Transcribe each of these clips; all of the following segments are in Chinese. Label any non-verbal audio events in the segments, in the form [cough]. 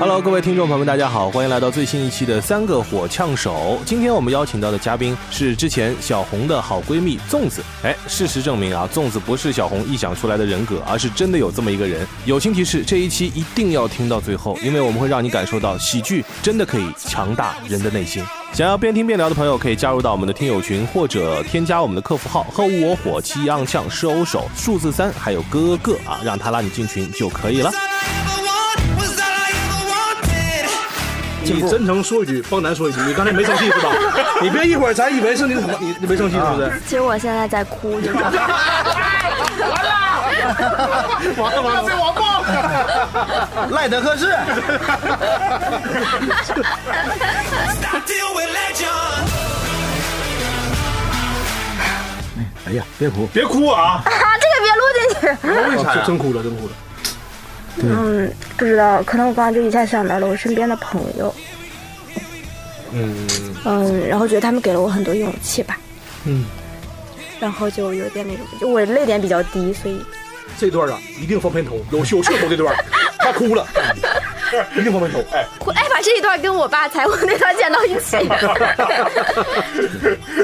Hello，各位听众朋友们，大家好，欢迎来到最新一期的三个火枪手。今天我们邀请到的嘉宾是之前小红的好闺蜜粽子。哎，事实证明啊，粽子不是小红臆想出来的人格，而是真的有这么一个人。友情提示：这一期一定要听到最后，因为我们会让你感受到喜剧真的可以强大人的内心。想要边听边聊的朋友，可以加入到我们的听友群，或者添加我们的客服号“和我火气昂呛是欧手数字三”，还有哥哥啊，让他拉你进群就可以了。你真诚说一句，方楠说一句，你刚才没生气是吧？[laughs] 你别一会儿咱以为是你怎么你你没生气是不是？其实我现在在哭，就是。[laughs] [laughs] [laughs] 完了完了，被网暴！赖德克士。哎呀，别哭，别哭啊！啊，[laughs] 这个别录进去。为啥呀？真哭了，真哭了。嗯，不知道，可能我刚刚就一下想到了我身边的朋友。嗯嗯，然后觉得他们给了我很多勇气吧。嗯，然后就有点那种，就我泪点比较低，所以这段啊一定放片头，有有噱头这段，[laughs] 他哭了，一定放片头。哎，我哎把这一段跟我爸采访那段剪到一起。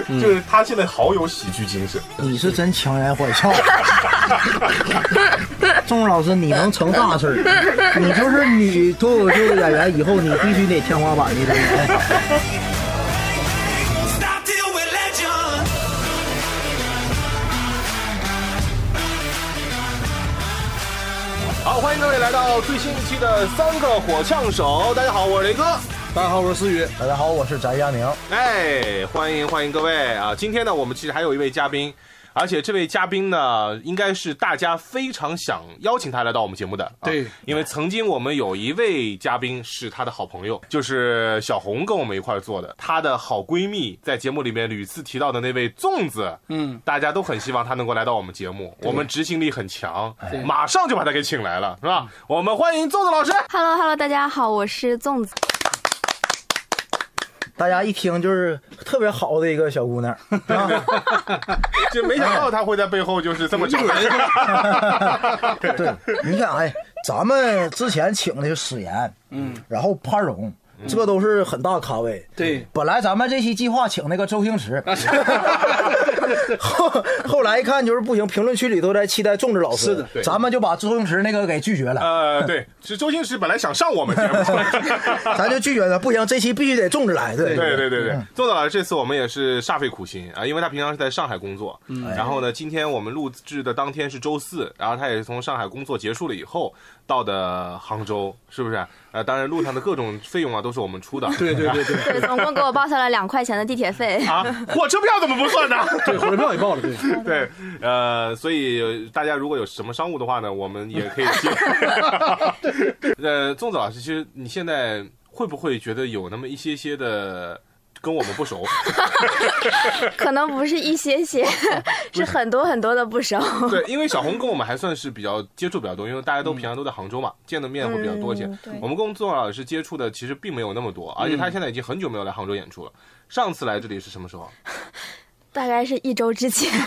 [laughs] 就是他现在好有喜剧精神。你是真强颜欢笑。[laughs] 钟老师，你能成大事儿，你就是女脱口秀演员，以后你必须得天花板的来到最新一期的三个火枪手。大家好，我是雷哥。大家好，我是思雨。大家好，我是翟佳宁。哎，欢迎欢迎各位啊！今天呢，我们其实还有一位嘉宾，而且这位嘉宾呢，应该是大家非常想邀请他来到我们节目的。啊对因为曾经我们有一位嘉宾是他的好朋友，就是小红跟我们一块儿做的，她的好闺蜜在节目里面屡次提到的那位粽子，嗯，大家都很希望她能够来到我们节目，我们执行力很强，马上就把她给请来了，是吧？我们欢迎粽子老师。Hello Hello，大家好，我是粽子。大家一听就是特别好的一个小姑娘 [laughs] 啊，[laughs] 就没想到她会在背后就是这么整人。[laughs] 对，你想，哎，咱们之前请的是史岩，嗯，然后潘荣，这都是很大咖位。对本来咱们这期计划请那个周星驰，[laughs] 后后来一看就是不行，评论区里都在期待粽子老师，是的对。咱们就把周星驰那个给拒绝了，呃，对，是周星驰本来想上我们节目。[laughs] 咱就拒绝了，不行，这期必须得粽子来，对。对对对对，粽子老师这次我们也是煞费苦心啊，因为他平常是在上海工作，然后呢，今天我们录制的当天是周四，然后他也是从上海工作结束了以后到的杭州，是不是？呃，当然路上的各种费用啊都是我们出的，[laughs] 对对对对对，总共给我报销了两块钱的地铁费。[laughs] 啊，火车票怎么不算呢？[laughs] 对，火车票也报了，对。对，呃，所以大家如果有什么商务的话呢，我们也可以接。呃，粽子老师，其实你现在会不会觉得有那么一些些的跟我们不熟？[laughs] 可能不是一些些，是很多很多的不熟。对，因为小红跟我们还算是比较接触比较多，因为大家都平常都在杭州嘛，见的面会比较多一些。嗯我们跟粽子老师接触的其实并没有那么多，而且他现在已经很久没有来杭州演出了。上次来这里是什么时候？大概是一周之前。[laughs]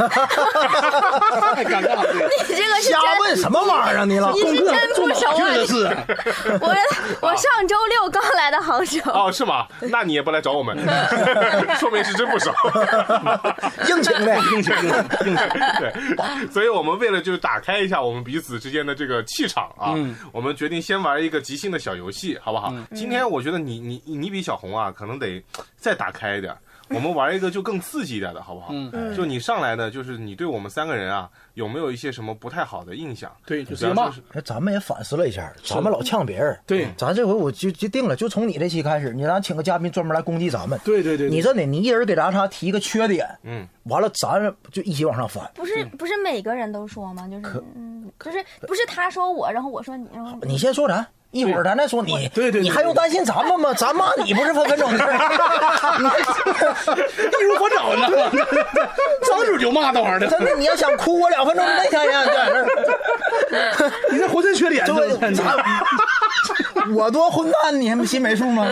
太尴尬了，你这个是瞎真，问什么玩意儿啊你老你是真不熟啊！确实是，[laughs] 我我上周六刚来的杭州。哦，是吗？那你也不来找我们，[laughs] 说明是真不熟。硬请的，硬请硬请硬请。对，所以我们为了就是打开一下我们彼此之间的这个气场啊，嗯我们决定先玩一个即兴的小游戏，好不好？今天我觉得你你你比小红啊，可能得再打开一点。我们玩一个就更刺激一点的，好不好？嗯就你上来呢，就是你对我们三个人啊，有没有一些什么不太好的印象？对，就直接骂哎咱们也反思了一下，咱们老呛别人，对咱这回我就就定了，就从你这期开始，你咱请个嘉宾专门来攻击咱们。对对对，对你真的，你一人给咱仨提一个缺点，嗯，完了咱就一起往上翻。不是不是每个人都说吗？就是嗯，就是不是他说我，然后我说你，然后你先说咱，一会儿咱再说你。对对对你还用担心咱们吗？[laughs] 咱骂你不是分分钟的事儿。易如反掌呢，[laughs] 张嘴就骂那玩意儿的，真的，你要想哭我两分钟那天呀，在这儿。你这浑身缺点，对，这咱我多混蛋，你还心没数吗？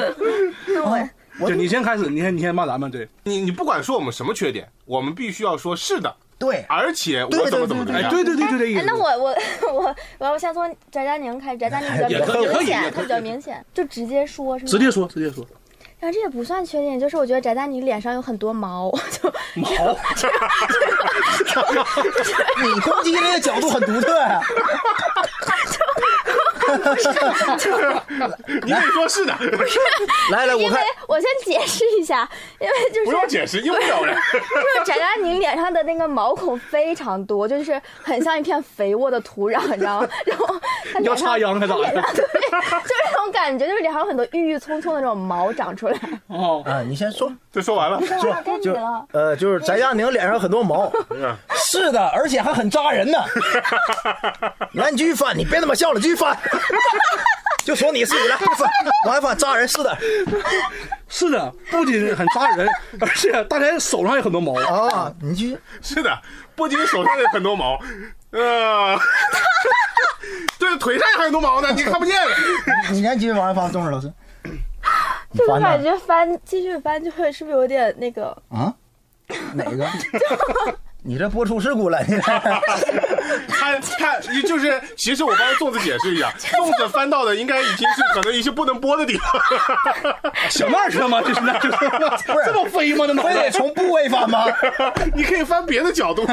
就你先开始，你先你先骂咱们，对，你你不管说我们什么缺点，我们必须要说是的，对，而且对我怎么对对哎，怎么怎么样。对对对，就这意哎，思。那我我我我要先从翟佳宁开始，翟佳宁比较明显，他比较明显，就直接说是吗？直接说，直接说，然后这也不算缺点，就是我觉得翟佳宁脸上有很多毛，[laughs] 就毛，[laughs] [laughs] 你攻击人的角度很独特呀。你可以说是的，[laughs] 来来，我因为看我先解释一下，因为就是不用解释，用不了人。就是翟佳宁脸上的那个毛孔非常多，就是很像一片肥沃的土壤，你知道吗？[laughs] 然后他你要脸上插秧他咋的？脸 [laughs] 上对，就是那种感觉，就是脸上有很多郁郁葱葱的那种毛长出来。哦，啊，你先说，就说完了，说该你就了，呃，就是翟佳宁脸上很多毛，是的，而且还很扎人呢。来，你继续翻，你别他妈笑了，继续翻。[laughs] 就说你是你来，继续翻，往外翻，扎人是的是的，不仅很扎人，而且大家手上有很多毛。啊，你继续。是的，不仅手上有很多毛，呃，[laughs] 对，腿上也很多毛呢，你看不见。你先继续往外翻，钟石老师。[laughs] 就是？感觉翻继续翻就会是不是有点那个？啊？哪个？你这播出事故了，你 [laughs] 他他就是，其实我帮粽子解释一下，[laughs] 粽子翻到的应该已经是可能一些不能播的地方。想那儿去了吗？这是那，这 [laughs] 是这么飞吗？这脑袋非得从部位翻吗？你可以翻别的角度。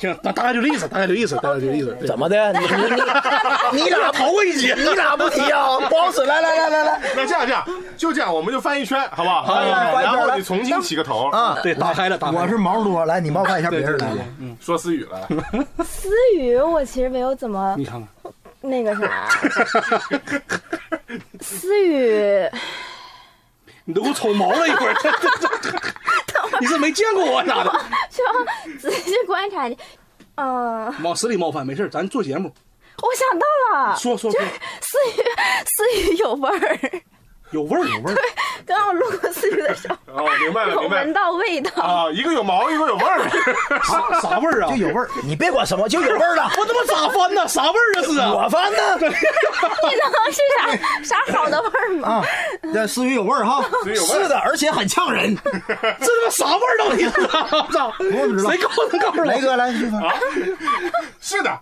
行，大大概就这意思，大概就意思，大概就意思。怎么的？你 [laughs] 你你你俩头过一劫？你俩不提啊？[laughs] 不好使！来来来来来那这样这样，就这样，我们就翻一圈，好不好？好然后你重新起个头，啊！对，打开了，打开了。我是毛多，来你冒犯一下别人来。说思雨了。[laughs] 思雨我其实没有怎么你看看，那个啥，思雨你都给我瞅毛了一会儿，[laughs] 你是没见过我咋的？[laughs] 需要仔细观察你。嗯、往死里冒犯，没事儿咱做节目，我想到了，说说说，思雨思雨有味儿。有味儿有味儿。刚刚我路过思雨的时候，哦，明白了，明白了。闻到味道。啊，一个有毛，一个有味儿。[laughs] 啥啥味儿啊？就有味儿，你别管什么，就有味儿了。[laughs] 我他妈咋翻呢？啥味儿啊？是啊？我翻呢 [laughs] 你能是啥啥好的味儿吗？啊，这思雨有味儿哈，是的，而且很呛人。这他妈啥味儿到底是啊？我操！我不知道谁告诉告诉我？雷哥来，继续翻。是的，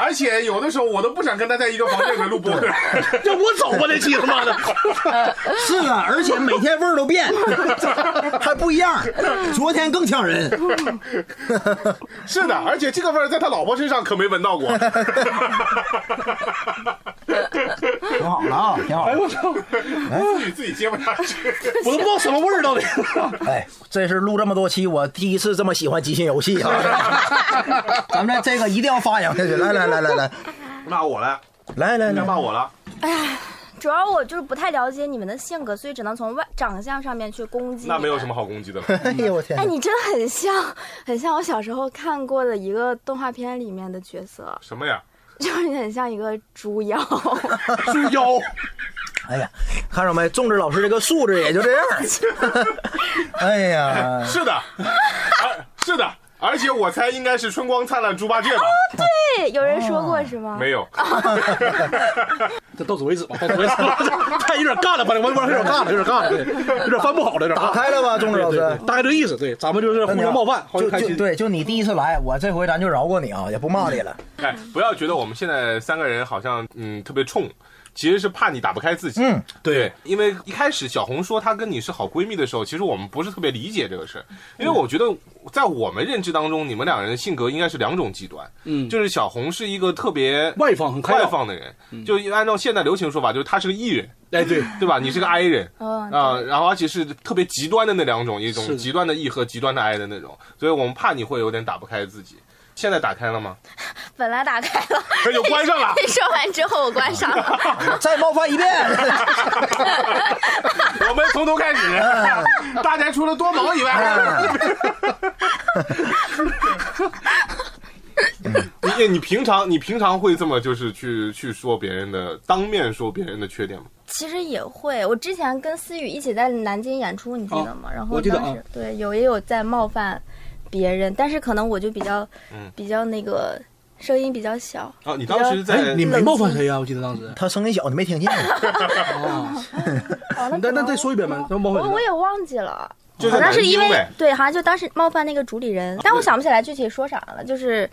而且有的时候我都不想跟他在一个房间里面录播客。[laughs] 这我走吧，这期他妈的！[laughs] 是啊，而且每天味儿都变，[laughs] 还不一样。昨天更呛人。是的，而且这个味儿在他老婆身上可没闻到过。挺好的啊，挺好哎。我操！自己自己接不下去。我都不知道什么味儿到底。哎，这是录这么多期，我第一次这么喜欢即兴游戏啊！咱们这个一定要发扬下去。来来来来来 [laughs] 骂我了，来来来，该骂我了。哎呀主要我就是不太了解你们的性格，所以只能从外长相上面去攻击。那没有什么。好攻击的了。[laughs] 哎呦我天哎，！你真的很像，很像我小时候看过的一个动画片里面的角色，什么呀？就是你很像一个猪妖。[laughs] 猪妖，哎呀，看着没？粽子老师这个素质也就这样。哎呀，是的，而是的，而且我猜应该是春光灿烂猪八戒吧？对，有人说过是吗？没有，[laughs] 这到此为止吧，到此为止吧。[laughs] 太有点尬了，反正我我有点尬了，有点尬了，对，有点翻不好了，有点干打开了吧，钟志老师？大概这意思。对，咱们就是互相冒犯，就开心。就对，就你第一次来，我这回咱就饶过你啊，也不骂你了。哎，不要觉得我们现在三个人好像嗯特别冲，其实是怕你打不开自己。嗯，对，因为一开始小红说她跟你是好闺蜜的时候，其实我们不是特别理解这个事儿，因为我觉得在我们认知当中，你们两个人的性格应该是两种极端。嗯。就是小红是一个特别外放很开外，放的人，就按照现在流行说法，就是她是个 E 人，哎对，对吧？你是个 I 人。嗯，啊、然后而且是特别极端的那两种，一种极端的 E 和极端的 I 的那种，所以我们怕你会有点打不开自己。现在打开了吗？本来打开了，这就关上了。[laughs] 说完之后我关上了。[laughs] 再冒犯一遍。[laughs] 我们从头开始，大家除了多毛以外，你你平常你平常会这么就是去去说别人的，当面说别人的缺点吗？其实也会，我之前跟思雨一起在南京演出，你记得吗？然后我记得当时、啊对有也有在冒犯别人，但是可能我就比较、嗯比较那个声音比较小。啊，你当时在哎，你没冒犯谁啊？我记得当时。他声音小，你没听见？啊，哦，那那那再说一遍吧，那冒犯？我我也忘记了。就是因为。对，好像就当时冒犯那个主理人，但我想不起来具体说啥了，就是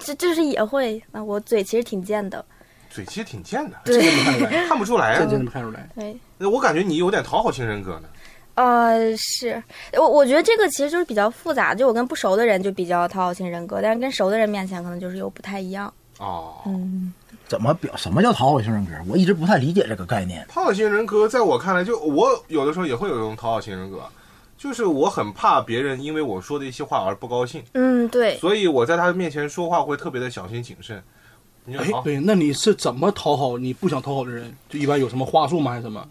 这这就是也会，啊，我嘴其实挺贱的，嘴其实挺贱的，对看出来，看不出来啊。这真没看出来。对。我感觉你有点讨好型人格呢。呃，是我我觉得这个其实就是比较复杂，就我跟不熟的人就比较讨好型人格，但是跟熟的人面前可能就是又不太一样。哦，嗯，怎么表什么叫讨好型人格？我一直不太理解这个概念。讨好型人格在我看来，就我有的时候也会有一种讨好型人格，就是我很怕别人因为我说的一些话而不高兴，嗯，对，所以我在他面前说话会特别的小心谨慎。你就好，，哎对，那你是怎么讨好你不想讨好的人？就一般有什么话术吗？还是什么？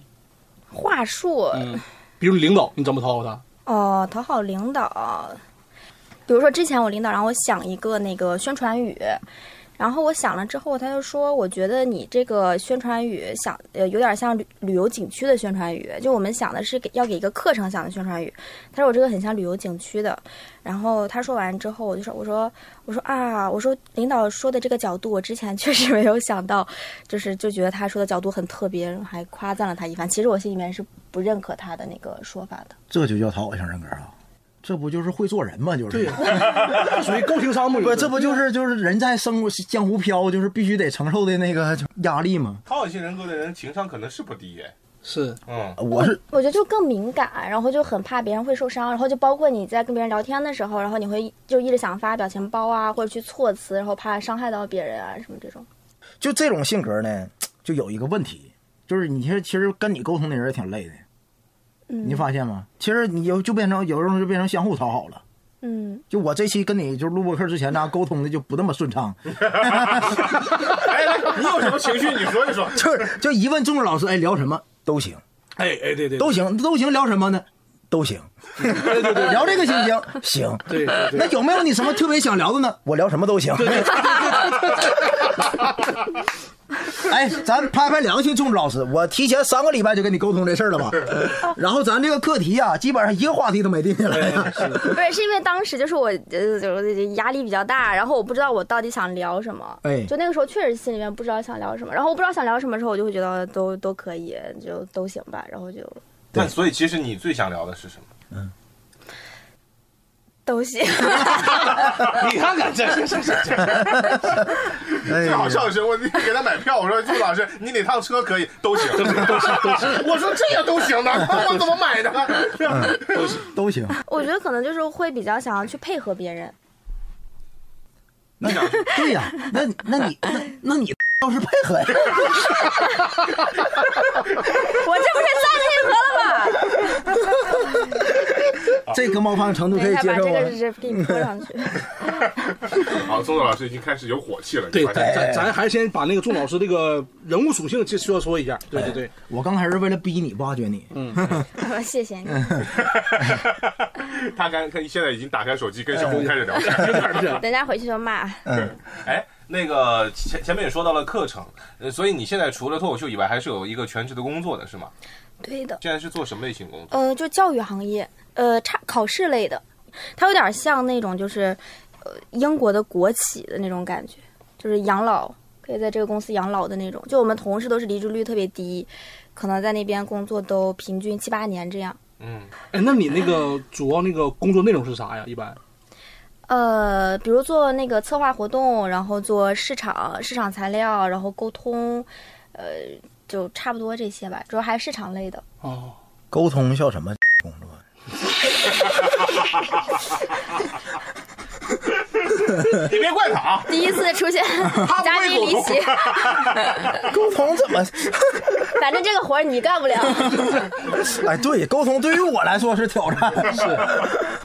话术，嗯，比如领导，你怎么讨好他？哦，讨好领导，比如说之前我领导让我想一个那个宣传语，然后我想了之后，他就说，我觉得你这个宣传语想呃有点像旅旅游景区的宣传语，就我们想的是给要给一个课程想的宣传语，他说我这个很像旅游景区的，然后他说完之后，我就说我说我说啊，我说领导说的这个角度，我之前 [laughs] 确实没有想到，就是就觉得他说的角度很特别，还夸赞了他一番。其实我心里面是不认可他的那个说法的。这就叫讨好型人格啊！这不就是会做人吗？就是对，[laughs] 属于高情商嘛？不，这不就是就是人在生活江湖飘，就是必须得承受的那个压力吗？讨好型人格的人情商可能是不低耶。是嗯，我是我觉得就更敏感，然后就很怕别人会受伤，然后就包括你在跟别人聊天的时候，然后你会就一直想发表情包啊，或者去措辞，然后怕伤害到别人啊什么这种。就这种性格呢，就有一个问题，就是你其实其实跟你沟通的人也挺累的，嗯，你发现吗？其实你就就变成有时候就变成相互讨好了。嗯，就我这期跟你就录播课之前呢，沟通的就不那么顺畅，哎，你有什么情绪你说一说。就是就一问钟老师，哎，聊什么都行，哎哎对对，都行，都行，聊什么呢？都行，对对对聊这个行不行？行。对对对那有没有你什么特别想聊的呢？我聊什么都行。[laughs] [laughs] 哎，咱拍拍良心，钟老师，我提前三个礼拜就跟你沟通这事儿了吧？[laughs] 然后咱这个课题呀、基本上一个话题都没定下来。不是，是因为当时就是我呃就是压力比较大，然后我不知道我到底想聊什么，哎就那个时候确实心里面不知道想聊什么，然后我不知道想聊什么时候，我就会觉得都都可以，就都行吧，然后就那所以其实你最想聊的是什么？都行。[laughs] 你看看这这这这，哎最好笑的是，我给他买票，我说朱老师，你哪趟车可以都行，都行，都行，都行。[laughs] 我说这也都行的，[laughs] 我怎么买的？都行。我觉得可能就是会比较想要去配合别人，你想对呀、那那你那那你倒是配合呀？[laughs] 我这不是算配合了吗？[laughs] 这个冒犯程度可以等一下把接受啊这个。是给你泼上去。[laughs] 好，宗泽老师已经开始有火气了。对，咱咱咱还是先把那个钟老师这个人物属性先说说一下。对对对，我刚开始为了逼你挖掘你，嗯谢谢你。他刚他现在已经打开手机跟小红开始聊天。等下回去就骂。哎，那个前前面也说到了课程，呃，所以你现在除了脱口秀以外，还是有一个全职的工作的是吗？对的，现在是做什么类型工作？呃，就教育行业，呃，差考试类的，它有点像那种就是，呃，英国的国企的那种感觉，就是养老，可以在这个公司养老的那种。就我们同事都是离职率特别低，可能在那边工作都平均七八年这样。嗯，哎，那你那个主要那个工作内容是啥呀？一般呃，比如做那个策划活动，然后做市场、市场材料，然后沟通，呃，就差不多这些吧。主要还是市场类的。哦，沟通叫什么工作？[laughs] 你别怪他啊，第一次出现嘉宾离奇，[laughs] 沟通怎么？[laughs] 反正这个活儿你干不了。哎，对，沟通对于我来说是挑战。是，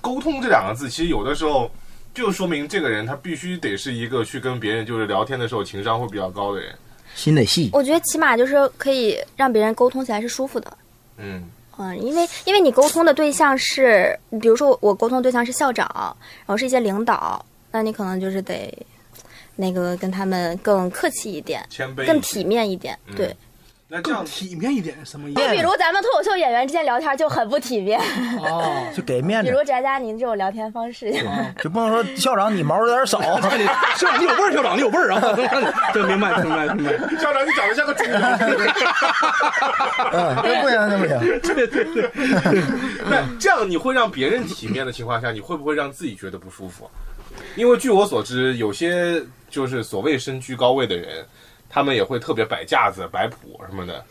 沟通这两个字，其实有的时候就说明这个人他必须得是一个去跟别人就是聊天的时候情商会比较高的人。心得细。我觉得起码就是可以让别人沟通起来是舒服的。嗯，嗯，因为因为你沟通的对象是，比如说我沟通对象是校长，然后是一些领导，那你可能就是得那个跟他们更客气一点，谦卑更体面一点。嗯对，更那这样体面一点什么意思？就比如咱们脱口秀演员之间聊天就很不体面，哦，[laughs] 就给面子比如，翟佳宁这种聊天方式。就不能说校长你毛有点少，[laughs] 你校长你有味儿，校长你有味儿啊！[laughs] 这明白明白明白。校长，你长得像个猪。嗯，这不行，这不行。对对对，那这样你会让别人体面的情况下，你会不会让自己觉得不舒服？因为据我所知，有些就是所谓身居高位的人，他们也会特别摆架子、摆谱什么的。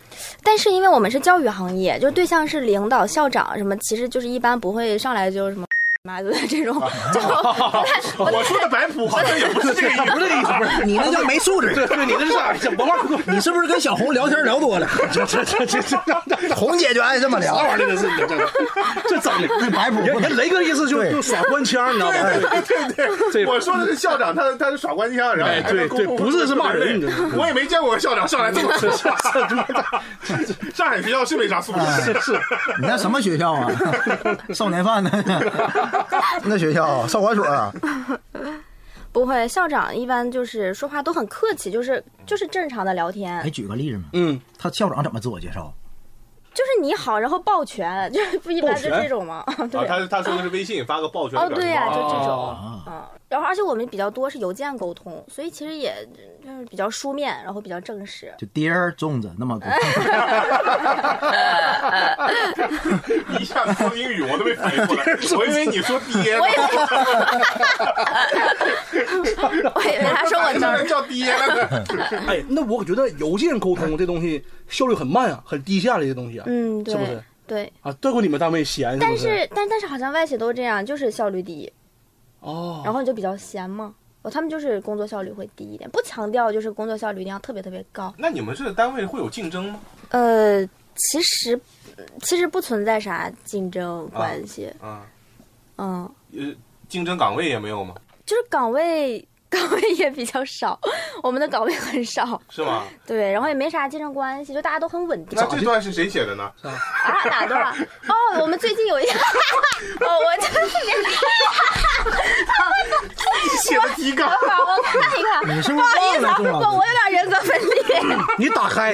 但是因为我们是教育行业，就对象是领导、校长什么，其实就是一般不会上来就什么妈的这种，就 [laughs] 我说的摆谱好像也不是这个意思，不是这意思，不是你那叫没素质。对对，你这是啥？这文化工作，你是不是跟小红聊天聊多了？[laughs] 这这这这这红姐就爱这么聊啥。玩意儿？这是这这这整的。那摆谱人人雷哥意思就对就耍官腔，你知道吗？对对对我说的是校长，他他是耍官腔，然后哎对对不是是骂人我也没见过校长上来这么说话。上海学校是没啥素质，是是，[laughs] 你那什么学校啊？少年犯呢？[laughs] 那学校少管所啊？[laughs] 不会。校长一般就是说话都很客气，就是就是正常的聊天哎，，举个例子嘛。嗯，他校长怎么自我介绍？就是你好，然后抱拳，就是不一般就这种吗？对啊。[laughs] 他他说的是微信发个抱拳哦，对呀、包就这种，哦嗯，然后而且我们比较多是邮件沟通，所以其实也就是比较书面，然后比较正式。就爹儿粽子那么多。[laughs] [laughs] 一下子说英语我都没反应过来，[laughs] 我以为你说爹呢我，以为，我以为他说我上来正，叫爹了呢。哎，那我觉得邮件沟通这东西效率很慢啊，很低下的一个东西啊，嗯，对，是不是？对，啊，这过你们单位闲但是但但是好像外企都这样，就是效率低，哦，然后你就比较闲嘛。哦，他们就是工作效率会低一点，不强调就是工作效率一定要特别特别高。那你们这个单位会有竞争吗？呃，其实其实不存在啥竞争关系，啊，嗯，呃，竞争岗位也没有吗？就是岗位 [laughs] 岗位也比较少，我们的岗位很少，是吗？对，然后也没啥竞争关系，就大家都很稳定。那这段是谁写的呢？啊，哪段啊？哦，我们最近有一个，哦，我就是 [laughs] 写的提纲。我看一看，你是不是忘了不好意思啊，我有点人格分裂，[laughs] 你打开，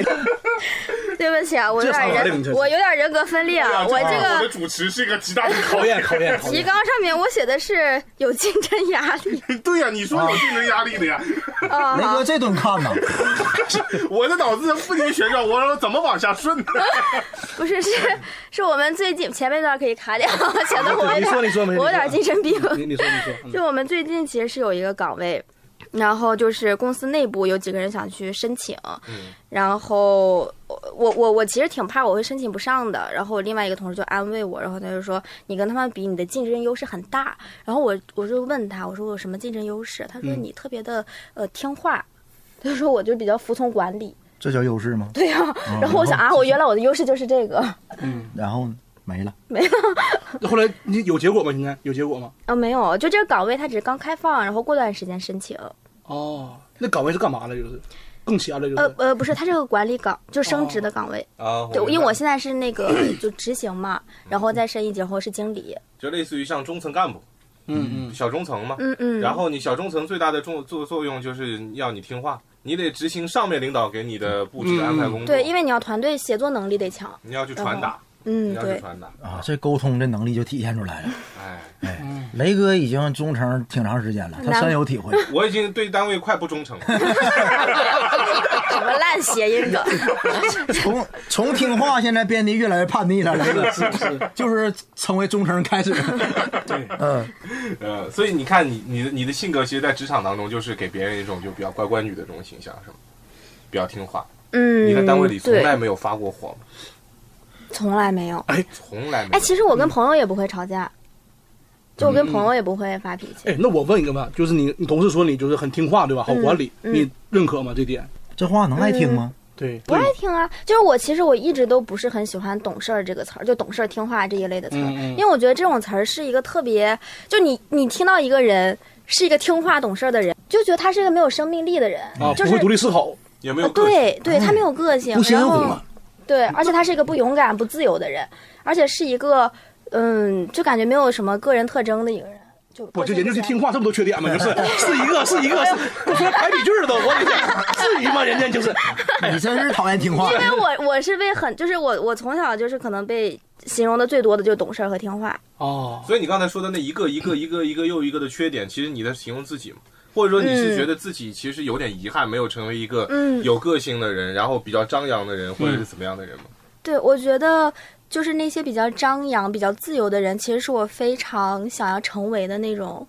对不起啊，我有点人，我有点人格分裂啊，我我这个。的主持是一个极大的考考验考验考提验。纲上面我写的是有竞争压力验。对呀、你说有竞争压力的呀。啊，雷哥这顿看呐，[laughs] 我的脑子不停旋转，我说怎么往下顺呢？[laughs] 不是是是我们最近前面那段可以卡掉，[laughs] 前面我有你说点你说没事我有点精神病。你你说你说，嗯就我们最近其实是有一个岗位，然后就是公司内部有几个人想去申请，然后我我我其实挺怕我会申请不上的，然后我另外一个同事就安慰我，然后他就说你跟他们比，你的竞争优势很大。然后我我就问他，我说我有什么竞争优势？他说你特别的呃听话，他就说我就比较服从管理。这叫优势吗？[laughs] 对呀、然后我想啊，我原来我的优势就是这个。[laughs] 嗯然后呢没了。[laughs] 那后来你有结果吗？现在有结果吗？啊，没有，就这个岗位它只是刚开放，然后过段时间申请。哦，那岗位是干嘛的？就是更闲了，就是。呃呃，不是，它这个管理岗，就升职的岗位。啊，对，因为我现在是那个就执行嘛，然后再升一级，然后是经理。就类似于像中层干部、嗯嗯，小中层嘛。嗯嗯。然后你小中层最大的作作作用就是要你听话，你得执行上面领导给你的布置安排工作。对，因为你要团队协作能力得强。你要去传达，你嗯，要去对。传达。啊，这沟通这能力就体现出来了。哎，哎，雷哥已经忠诚挺长时间了，他深有体会。我已经对单位快不忠诚了。[laughs] 什么烂谐音梗？[laughs] 从从听话现在变得越来越叛逆了，雷哥是是，[laughs] 就是成为忠诚开始。对，嗯，呃，所以你看你你的你的性格，其实，在职场当中就是给别人一种就比较乖乖女的这种形象，是吗？比较听话。嗯，你在单位里从来没有发过火吗？从来没有。哎，从来没有。其实我跟朋友也不会吵架，就我跟朋友也不会发脾气。哎，那我问一个吧，就是你你同事说你就是很听话，对吧？好管理，你认可吗？这点？这话能爱听吗？对，不爱听啊，就是我其实我一直都不是很喜欢“懂事儿”这个词儿，就懂事儿、听话这一类的词儿，嗯嗯因为我觉得这种词儿是一个特别，就你你听到一个人是一个听话懂事儿的人，就觉得他是一个没有生命力的人，啊，就是不会独立思考。也没有？对对，他没有个性，不鲜然后。对，而且他是一个不勇敢、不自由的人，而且是一个嗯，就感觉没有什么个人特征的一个人。就我就人家就听话这么多缺点吗？就是是一个是一个是，都说排比句儿都，我的天，至于吗？人家就是，[laughs] 你真是讨厌听话因。为我我是被很就是我我从小就是可能被形容的最多的就是懂事儿和听话。哦，所以你刚才说的那一个一个一个一个又一个的缺点，其实你在形容自己嘛，或者说你是觉得自己其实有点遗憾，没有成为一个嗯。有个性的人，然后比较张扬的人，或者是怎么样的人吗？对，我觉得就是那些比较张扬、比较自由的人，其实是我非常想要成为的那种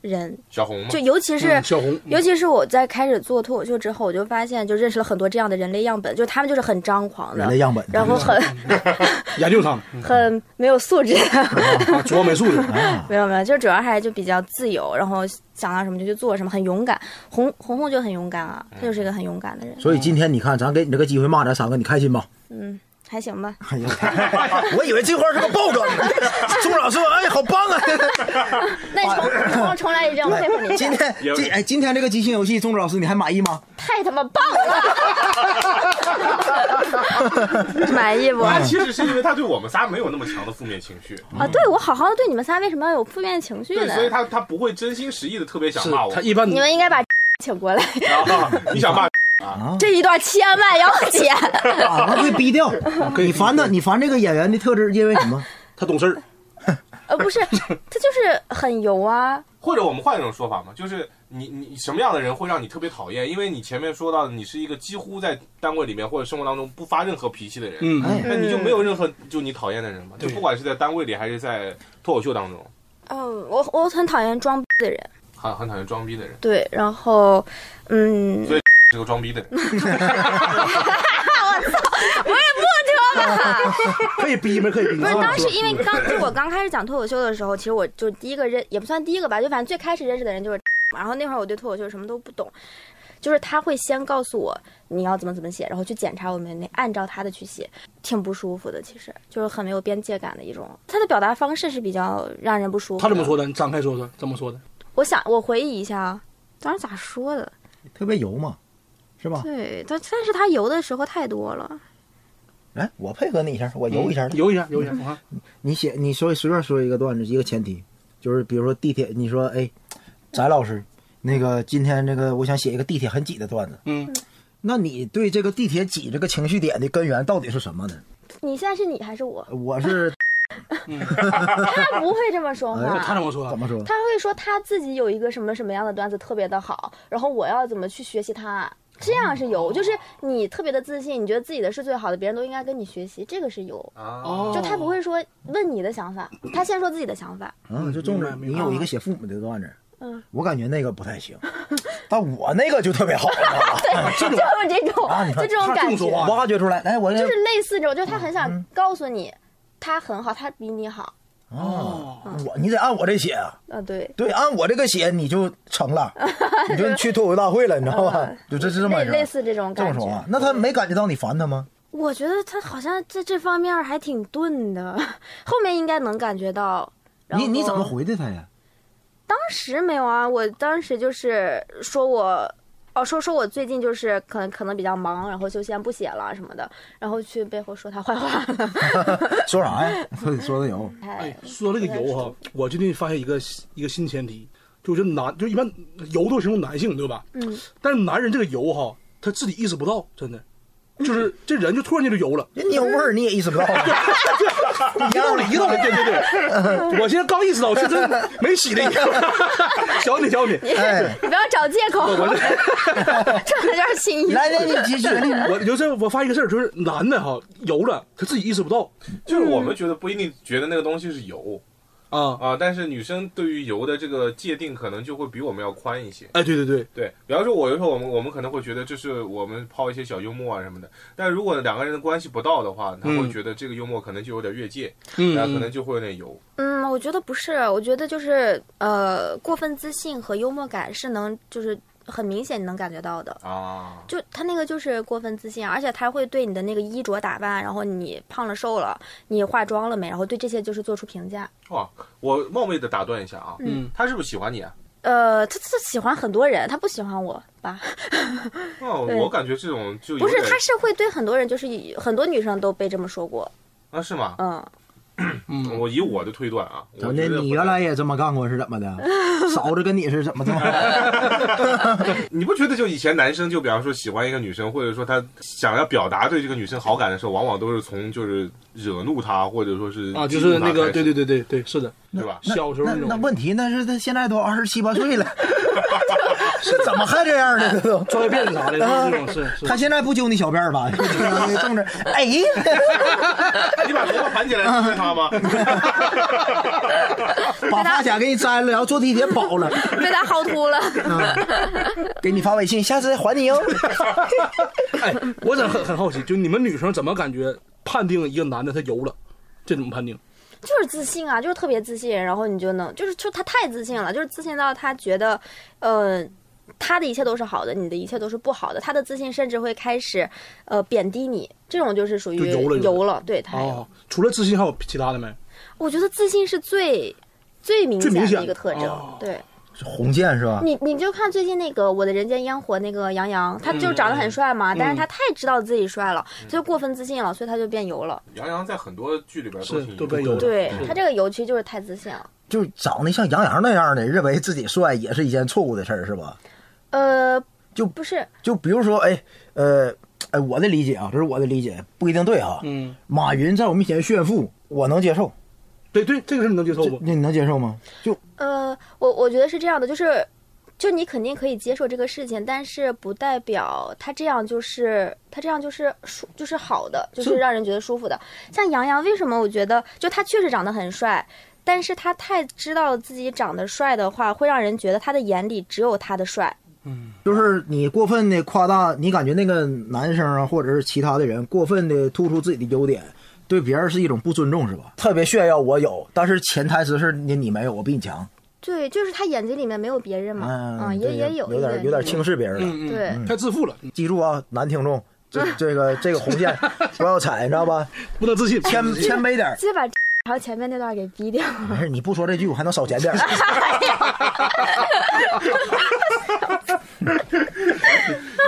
人。小红吗就？尤其是、嗯小红，尤其是我在开始做脱口秀之后，我就发现，就认识了很多这样的人类样本，就他们就是很张狂的人类，样本，然后很研究他们，很没有素质。啊主要没素质。[laughs] 啊，没有没有，就主要还是就比较自由，然后想到什么就去做什么，很勇敢。红红红就很勇敢啊，他就是一个很勇敢的人。所以今天你看，咱给你这个机会骂咱三个，你开心吧？嗯，还行吧。哎呀，我以为这话是个爆梗呢。钟老师说：“哎，好棒啊！[laughs] 那你重重重来一遍，我佩服你，[laughs] 今天今哎，今天这个即兴游戏，钟老师你还满意吗？太他妈棒了！[laughs] 满意不？他其实是因为他对我们仨没有那么强的负面情绪，啊，对我好好的对你们仨，为什么要有负面情绪，呢？所以他他不会真心实意的特别想骂我他。一般你们应该把请过来，然后你想骂这一段千万要剪。[laughs] 啊，那会逼掉。[laughs] 你烦他，你烦这个演员的特质，因为什么？[laughs] 他懂事儿，呃，不是，他就是很油啊。或者我们换一种说法嘛，就是你你什么样的人会让你特别讨厌？因为你前面说到的，你是一个几乎在单位里面或者生活当中不发任何脾气的人，嗯，哎，那你就没有任何就你讨厌的人嘛？就不管是在单位里还是在脱口秀当中，嗯，我我很讨厌装逼的人，很很讨厌装逼的人，对，然后，嗯，所以是个装逼的人。[laughs] 可以逼吗？可以逼吗？不是当时因为刚就我刚开始讲脱口秀的时候，其实我就第一个认也不算第一个吧，就反正最开始认识的人就是，[laughs] 然后那会儿我对脱口秀什么都不懂，就是他会先告诉我你要怎么怎么写，然后去检查我们那按照他的去写，挺不舒服的，其实就是很没有边界感的一种，他的表达方式是比较让人不舒服。他怎么？说的？你展开说说，怎么说的？我想我回忆一下啊，当时咋说的？特别油嘛，是吧？对，但但是他游的时候太多了。哎，我配合你一下，我游一下。游一下，游一下，我看你写，你说随便说一个段子，一个前提，就是比如说地铁，你说，哎，翟老师，那个今天这个我想写一个地铁很挤的段子，嗯，那你对这个地铁挤这个情绪点的根源到底是什么呢？你现在是你还是我？我是 [laughs] 他不会这么说哎话。他怎么说怎？么说？他会说他自己有一个什么什么样的段子特别的好，然后我要怎么去学习他，这样是有，就是你特别的自信，你觉得自己的是最好的，别人都应该跟你学习，这个是有。啊，哦就他不会说问你的想法，他先说自己的想法。嗯，就重着明白明白你有一个写父母的段子，嗯，我感觉那个不太行，但我那个就特别好，[laughs] 对就是这种，啊就这种感觉，么说话挖掘出来，哎，我就是类似这种，就是他很想告诉你，他很好，他比你好。哦，我你得按我这写啊，啊，对，对，按我这个写你就成了，[laughs] 你就去脱口秀大会了，你知道吧？就这是这么类类似这种感觉这么说啊。。那他没感觉到你烦他吗？我觉得他好像在这方面还挺钝的，[laughs] 后面应该能感觉到。你你怎么回的他呀？当时没有啊，我当时就是说我，哦，说说我最近就是可能可能比较忙，然后就先不写了什么的，然后去背后说他坏话了。[laughs] 说啥呀？[laughs] 说说的有，[laughs] 哎哎，，说这个油哈，我最近发现一个一个新前提，就是男，就一般油都形容男性，对吧？嗯，但是男人这个油哈，他自己意识不到，真的，就是这人就突然间就油了，人有味儿你也意识不到啊。一道理，一道理，对对对。我现在刚意识到，我是真没洗的一样。小你，小你，哎，你不要找借口，这有点心意。来来，你继续。我就是我发现一个事儿，就是男的哈油了，他自己意识不到就是我们觉得不一定觉得那个东西是油啊。啊，但是女生对于油的这个界定可能就会比我们要宽一些。哎，对对对，对，比方说，我有时候我们我们可能会觉得这是我们抛一些小幽默啊什么的，但如果两个人的关系不到的话，他会嗯觉得这个幽默可能就有点越界，嗯可能就会有点油。嗯，我觉得不是，我觉得就是呃，过分自信和幽默感是能就是很明显你能感觉到的。啊，就他那个就是过分自信，而且他会对你的那个衣着打扮，然后你胖了瘦了，你化妆了没，然后对这些就是做出评价。哇，我冒昧的打断一下啊，嗯，他是不是喜欢你啊？呃，他他喜欢很多人，他不喜欢我吧？[laughs] 哦，我感觉这种就不是，他是会对很多人，就是很多女生都被这么说过。啊，是吗？嗯，嗯，[clears throat] 我以我的推断啊，怎么的？我觉得你原来也这么干过是怎么的？[laughs] 嫂子跟你是怎么的？[laughs] 你不觉得就以前男生就比方说喜欢一个女生，或者说他想要表达对这个女生好感的时候，往往都是从就是惹怒她，或者说是啊，就是那个，对对对对对对，是的，对吧？那小时候那种那问题那是他现在都二十七八岁了，[laughs] 是怎么还这样呢？这都专业辫子啥的，这种是是。他现在不揪你小辫儿吧？[laughs] 就那政治，哎，[laughs] 你把头发盘起来 [laughs] 是他吗？把发卡给你摘了，然后坐地铁跑了，被他薅秃了。给你发微信，下次还你哟。哎，我真很很好奇，就你们女生怎么感觉判定一个男的他油了？这怎么判定？就是自信啊，就是特别自信，然后你就能，就是就他太自信了，就是自信到他觉得，呃，他的一切都是好的，你的一切都是不好的，他的自信甚至会开始，呃，贬低你，这种就是属于油了油了，对他。哦，除了自信还有其他的没？我觉得自信是最最明显的一个特征，哦对。红线是吧？你你就看最近那个《我的人间烟火》那个杨洋，他就长得很帅嘛，但是他太知道自己帅了，他就过分自信了，所以他就变油了。杨洋在很多剧里边是挺都变油了对他这个油其实就是太自信了。就是长得像杨洋那样的，认为自己帅也是一件错误的事儿，是吧？呃，就不是，就比如说，哎，呃，哎，我的理解啊，这是我的理解，不一定对啊。嗯，马云在我面前炫富，我能接受，对对，这个事你能接受不？那你能接受吗？就呃，我我觉得是这样的，就是。就你肯定可以接受这个事情，但是不代表他这样就是他这样就是舒就是好的，就是让人觉得舒服的。像杨洋，为什么我觉得就他确实长得很帅，但是他太知道自己长得帅的话，会让人觉得他的眼里只有他的帅。就是你过分的夸大，你感觉那个男生啊，或者是其他的人过分的突出自己的优点，对别人是一种不尊重，是吧？特别炫耀我有，但是潜台词是你你没有，我比你强。对，就是他眼睛里面没有别人嘛，嗯，也也有有点有点轻视别人了。嗯嗯，对，太自负了，记住啊，男听众，这 [laughs] 这个这个红线 [laughs] 不要踩，你知道吧？不能自信。谦谦卑点。直接把 [laughs] 然后前面那段给逼掉。没事，你不说这句，我还能少剪点儿。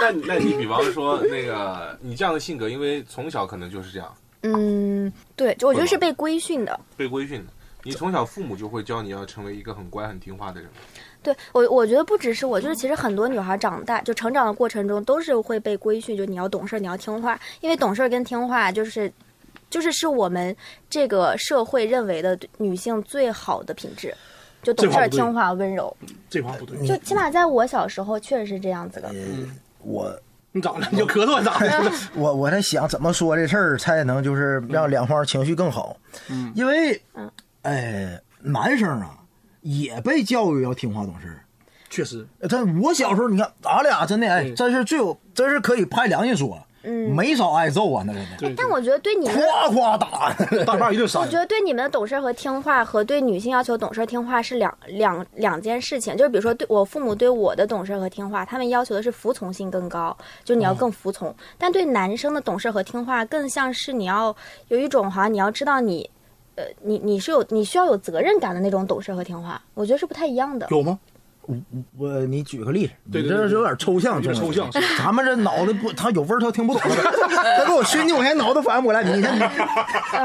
那你那你比方说那个你这样的性格，因为从小可能就是这样嗯，对，就我觉得是被规训的。被规训的，你从小父母就会教你要成为一个很乖很听话的人。对我，我觉得不只是我，就是其实很多女孩长大就成长的过程中都是会被规训，就你要懂事，你要听话，因为懂事跟听话就是，就是是我们这个社会认为的女性最好的品质，就懂事、听话、温柔。这话不对，就起码在我小时候确实是这样子的。我你咋了？你就咳嗽咋的？[laughs] 我我在想怎么说这事儿才能就是让两方情绪更好。嗯，因为嗯，哎，男生啊也被教育要听话懂事。确实，但我小时候，你看咱俩真的哎，对真是最有，真是可以拍良心说，嗯，没少挨揍啊，那真的，对，但我觉得对你们，夸夸打。[laughs] 大棒一顿扇我觉得对你们的懂事和听话和对女性要求懂事听话是两两两件事情。就是比如说，对我父母对我的懂事和听话，他们要求的是服从性更高，就你要更服从。但对男生的懂事和听话，更像是你要有一种好像你要知道你，呃，你你是有你需要有责任感的那种懂事和听话。我觉得是不太一样的。有吗？我你举个例子，你这是有点抽象，有点抽象咱们这脑子不，他有味儿，他听不懂。[laughs] 他给我熏的，我现在脑子反应不过来。你看你，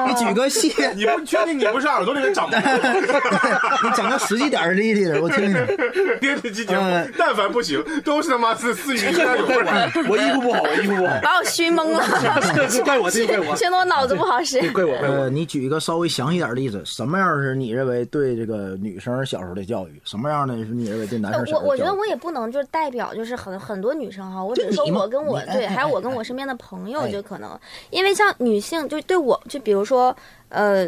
你举个细，你不确定你不是耳朵里面长的？[laughs] 你讲个实际点儿的例子，我听听。电视机节目嗯，但凡不行，都是他妈是四语有味儿。[laughs] 我衣服不好，我衣服不好，把我熏懵了，这是怪我，这怪我，熏得我脑子不好使。怪我，怪我。呃，你举一个稍微详细点儿的例子，什么样是你认为对这个女生小时候的教育？什么样的是你认为对男生我我觉得？我也不能就是代表就是很很多女生哈，我只是说我跟我对，还有我跟哎我身边的朋友哎就可能，因为像女性就对我就比如说呃。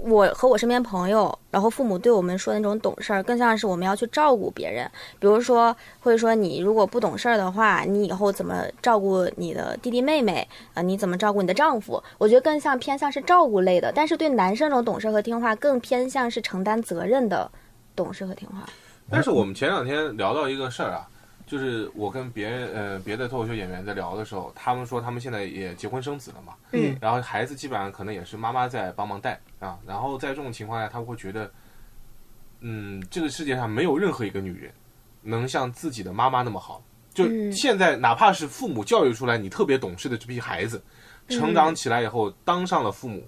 我和我身边朋友，然后父母对我们说的那种懂事儿，更像是我们要去照顾别人。比如说，会说你如果不懂事儿的话，你以后怎么照顾你的弟弟妹妹啊、你怎么照顾你的丈夫？我觉得更像偏向是照顾类的。但是对男生这种懂事和听话，更偏向是承担责任的懂事和听话。但是我们前两天聊到一个事儿啊，就是我跟别人呃别的脱口秀演员在聊的时候，他们说他们现在也结婚生子了嘛，嗯，然后孩子基本上可能也是妈妈在帮忙带啊，然后在这种情况下，他们会觉得，嗯，这个世界上没有任何一个女人能像自己的妈妈那么好。就嗯。现在，哪怕是父母教育出来你特别懂事的这批孩子，成长起来以后当上了父母，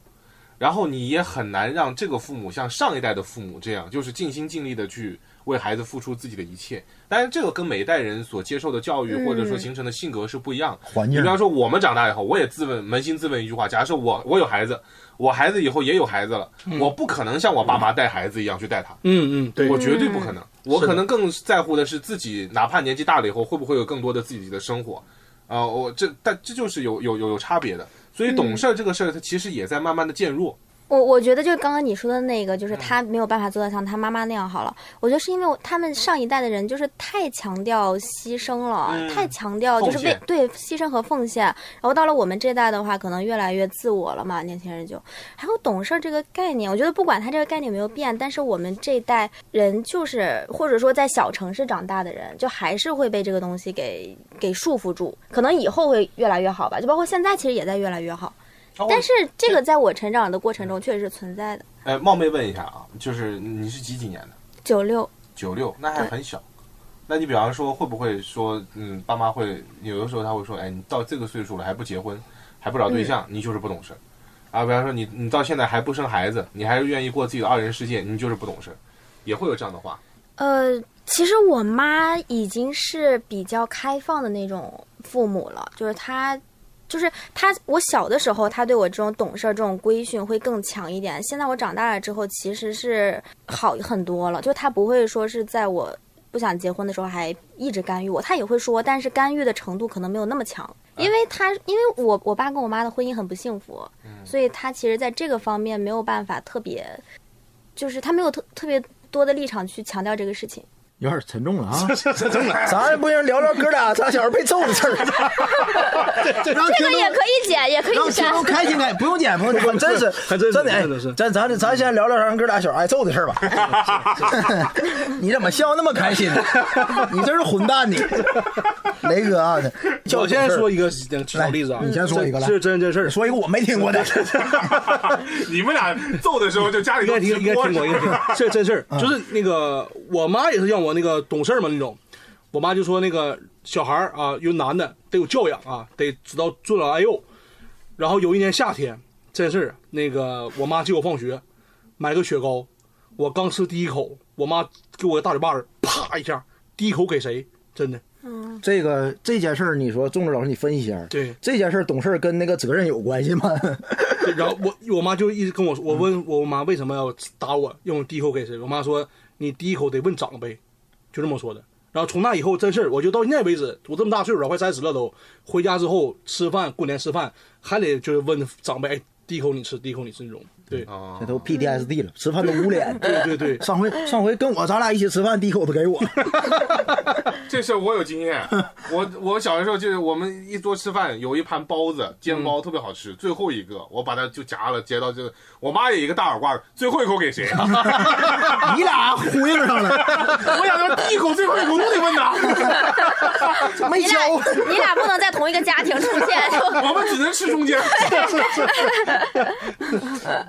然后你也很难让这个父母像上一代的父母这样，就是尽心尽力的去为孩子付出自己的一切。当然，这个跟每一代人所接受的教育或者说形成的性格是不一样。环境你比方说，我们长大以后，我也自问扪心自问一句话：假设我我有孩子，我孩子以后也有孩子了，我不可能像我爸妈带孩子一样去带他。嗯嗯，对，我绝对不可能。我可能更在乎的是自己，哪怕年纪大了以后，会不会有更多的自己的生活。啊、我这但这就是有有有有差别的。所以懂事儿这个事儿，它其实也在慢慢的渐弱。我我觉得就是刚刚你说的那个，嗯就是他没有办法做到像他妈妈那样好了。我觉得是因为他们上一代的人就是太强调牺牲了，嗯太强调就是为对牺牲和奉献。然后到了我们这代的话，可能越来越自我了嘛，年轻人就还有懂事儿这个概念。我觉得不管他这个概念有没有变，但是我们这一代人就是或者说在小城市长大的人，就还是会被这个东西给给束缚住。可能以后会越来越好吧，就包括现在其实也在越来越好。但是这个在我成长的过程中确实是存在的。哎，冒昧问一下啊，就是你是几几年的？九六，九六，那还很小。那你比方说，会不会说，嗯，爸妈会有的时候他会说，哎，你到这个岁数了还不结婚，还不找对象，你就是不懂事。啊，比方说你你到现在还不生孩子，你还是愿意过自己的二人世界，你就是不懂事，也会有这样的话。呃，其实我妈已经是比较开放的那种父母了，就是她，就是他，我小的时候，他对我这种懂事儿、这种规训会更强一点。现在我长大了之后，其实是好很多了，就他不会说是在我不想结婚的时候还一直干预我，他也会说，但是干预的程度可能没有那么强，因为他，因为我我爸跟我妈的婚姻很不幸福，所以他其实在这个方面没有办法特别，就是他没有特特别多的立场去强调这个事情。有点沉重了啊。这这真的。咱不行，聊聊哥俩咱小时候被揍的事儿，让这个也可以剪，也可以删。让听众开心开，不用剪，不用剪，很真实，很真的，咱咱咱先聊聊咱哥俩小时候挨揍的事儿吧。[laughs] 你怎么笑那么开心呢？你这是混蛋你，雷哥啊！我先说一个小例子啊，你先说一个来是真真事儿。说一个我没听过的，[laughs] 你们俩揍的时候就家里应该听应该听过，应该听过，这是真事儿。嗯就是那个我妈也是让我那个懂事儿嘛那种，我妈就说那个小孩儿啊，有男的得有教养啊，得知道尊老爱幼。然后有一年夏天，这事儿，那个我妈接我放学，买个雪糕，我刚吃第一口，我妈给我个大嘴巴子，啪一下，第一口给谁？真的，这个这件事儿，你说钟志老师，你分析一下。对这件事儿懂事儿跟那个责任有关系吗？对 [laughs] 然后我我妈就一直跟我说，我问我妈为什么要打我，用我第一口给谁？我妈说你第一口得问长辈，就这么说的。然后从那以后真事儿，我就到现在为止，我这么大岁数了，快三十了都，回家之后吃饭，过年吃饭还得就是问长辈，第一口你吃，第一口你吃那种。对啊这都 PTSD 了，吃饭都捂脸。对对对，上回上回跟我咱俩一起吃饭，第一口都给我。[laughs] 这事我有经验，我我小的时候就是我们一桌吃饭，有一盘包子煎包特别好吃，最后一个我把它就夹了，夹到这个，我妈也一个大耳刮子，最后一口给谁？[laughs] 你俩呼应上了，[laughs] 我想说第一口最后一口都得问呐，你没教俩。你俩不能在同一个家庭出现。我们只能吃中间。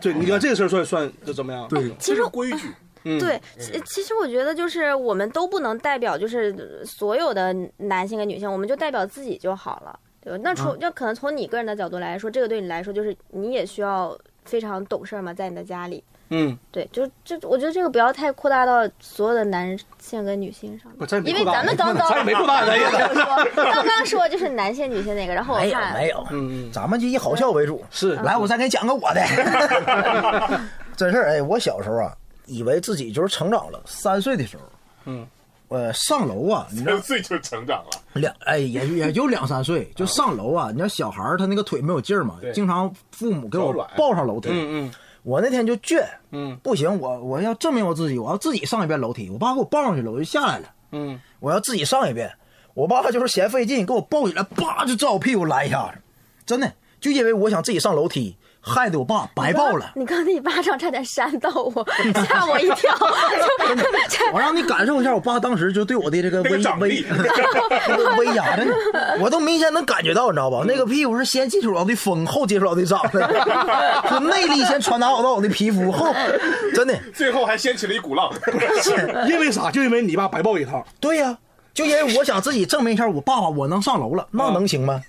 对，你看这个事儿算算这怎么样？对，其实规矩，嗯，对，其其实我觉得就是我们都不能代表就是所有的男性跟女性，我们就代表自己就好了，对吧？那从那可能从你个人的角度来说，这个对你来说就是你也需要非常懂事儿嘛，在你的家里。嗯，对，就就，我觉得这个不要太扩大到所有的男性跟女性上因为咱们刚刚咱也没扩大咱也刚刚说 [laughs] 刚刚说就是男性女性那个，然后我没有看没有，嗯嗯咱们就以好笑为主。是来，我再给你讲个我的。[laughs] 真事儿，哎，我小时候啊，以为自己就是成长了。三岁的时候，嗯，呃，上楼啊，你知道三岁就成长了。两哎也也就两三岁，就上楼啊。你知道小孩他那个腿没有劲儿嘛，经常父母给我抱上楼梯。嗯嗯我那天就倔，嗯不行，我我要证明我自己，我要自己上一遍楼梯。我爸给我抱上去了，我就下来了。嗯，我要自己上一遍。我爸就是嫌费劲，给我抱起来，叭就照我屁股来一下子，真的就因为我想自己上楼梯，害得我爸白抱了。你刚刚那一巴掌差点扇到我，吓我一跳。[laughs] 我让你感受一下，我爸当时就对我的这个威威 [laughs] 威压，真的，我都明显能感觉到，你知道吧？那个屁股是先接触到的风，后接触到的掌的，就内力先传达到我的皮肤，后真的，最后还掀起了一股浪。[laughs] 因为啥？就因为你爸白抱一趟。对呀、就因为我想自己证明一下，我爸爸我能上楼了，那能行吗？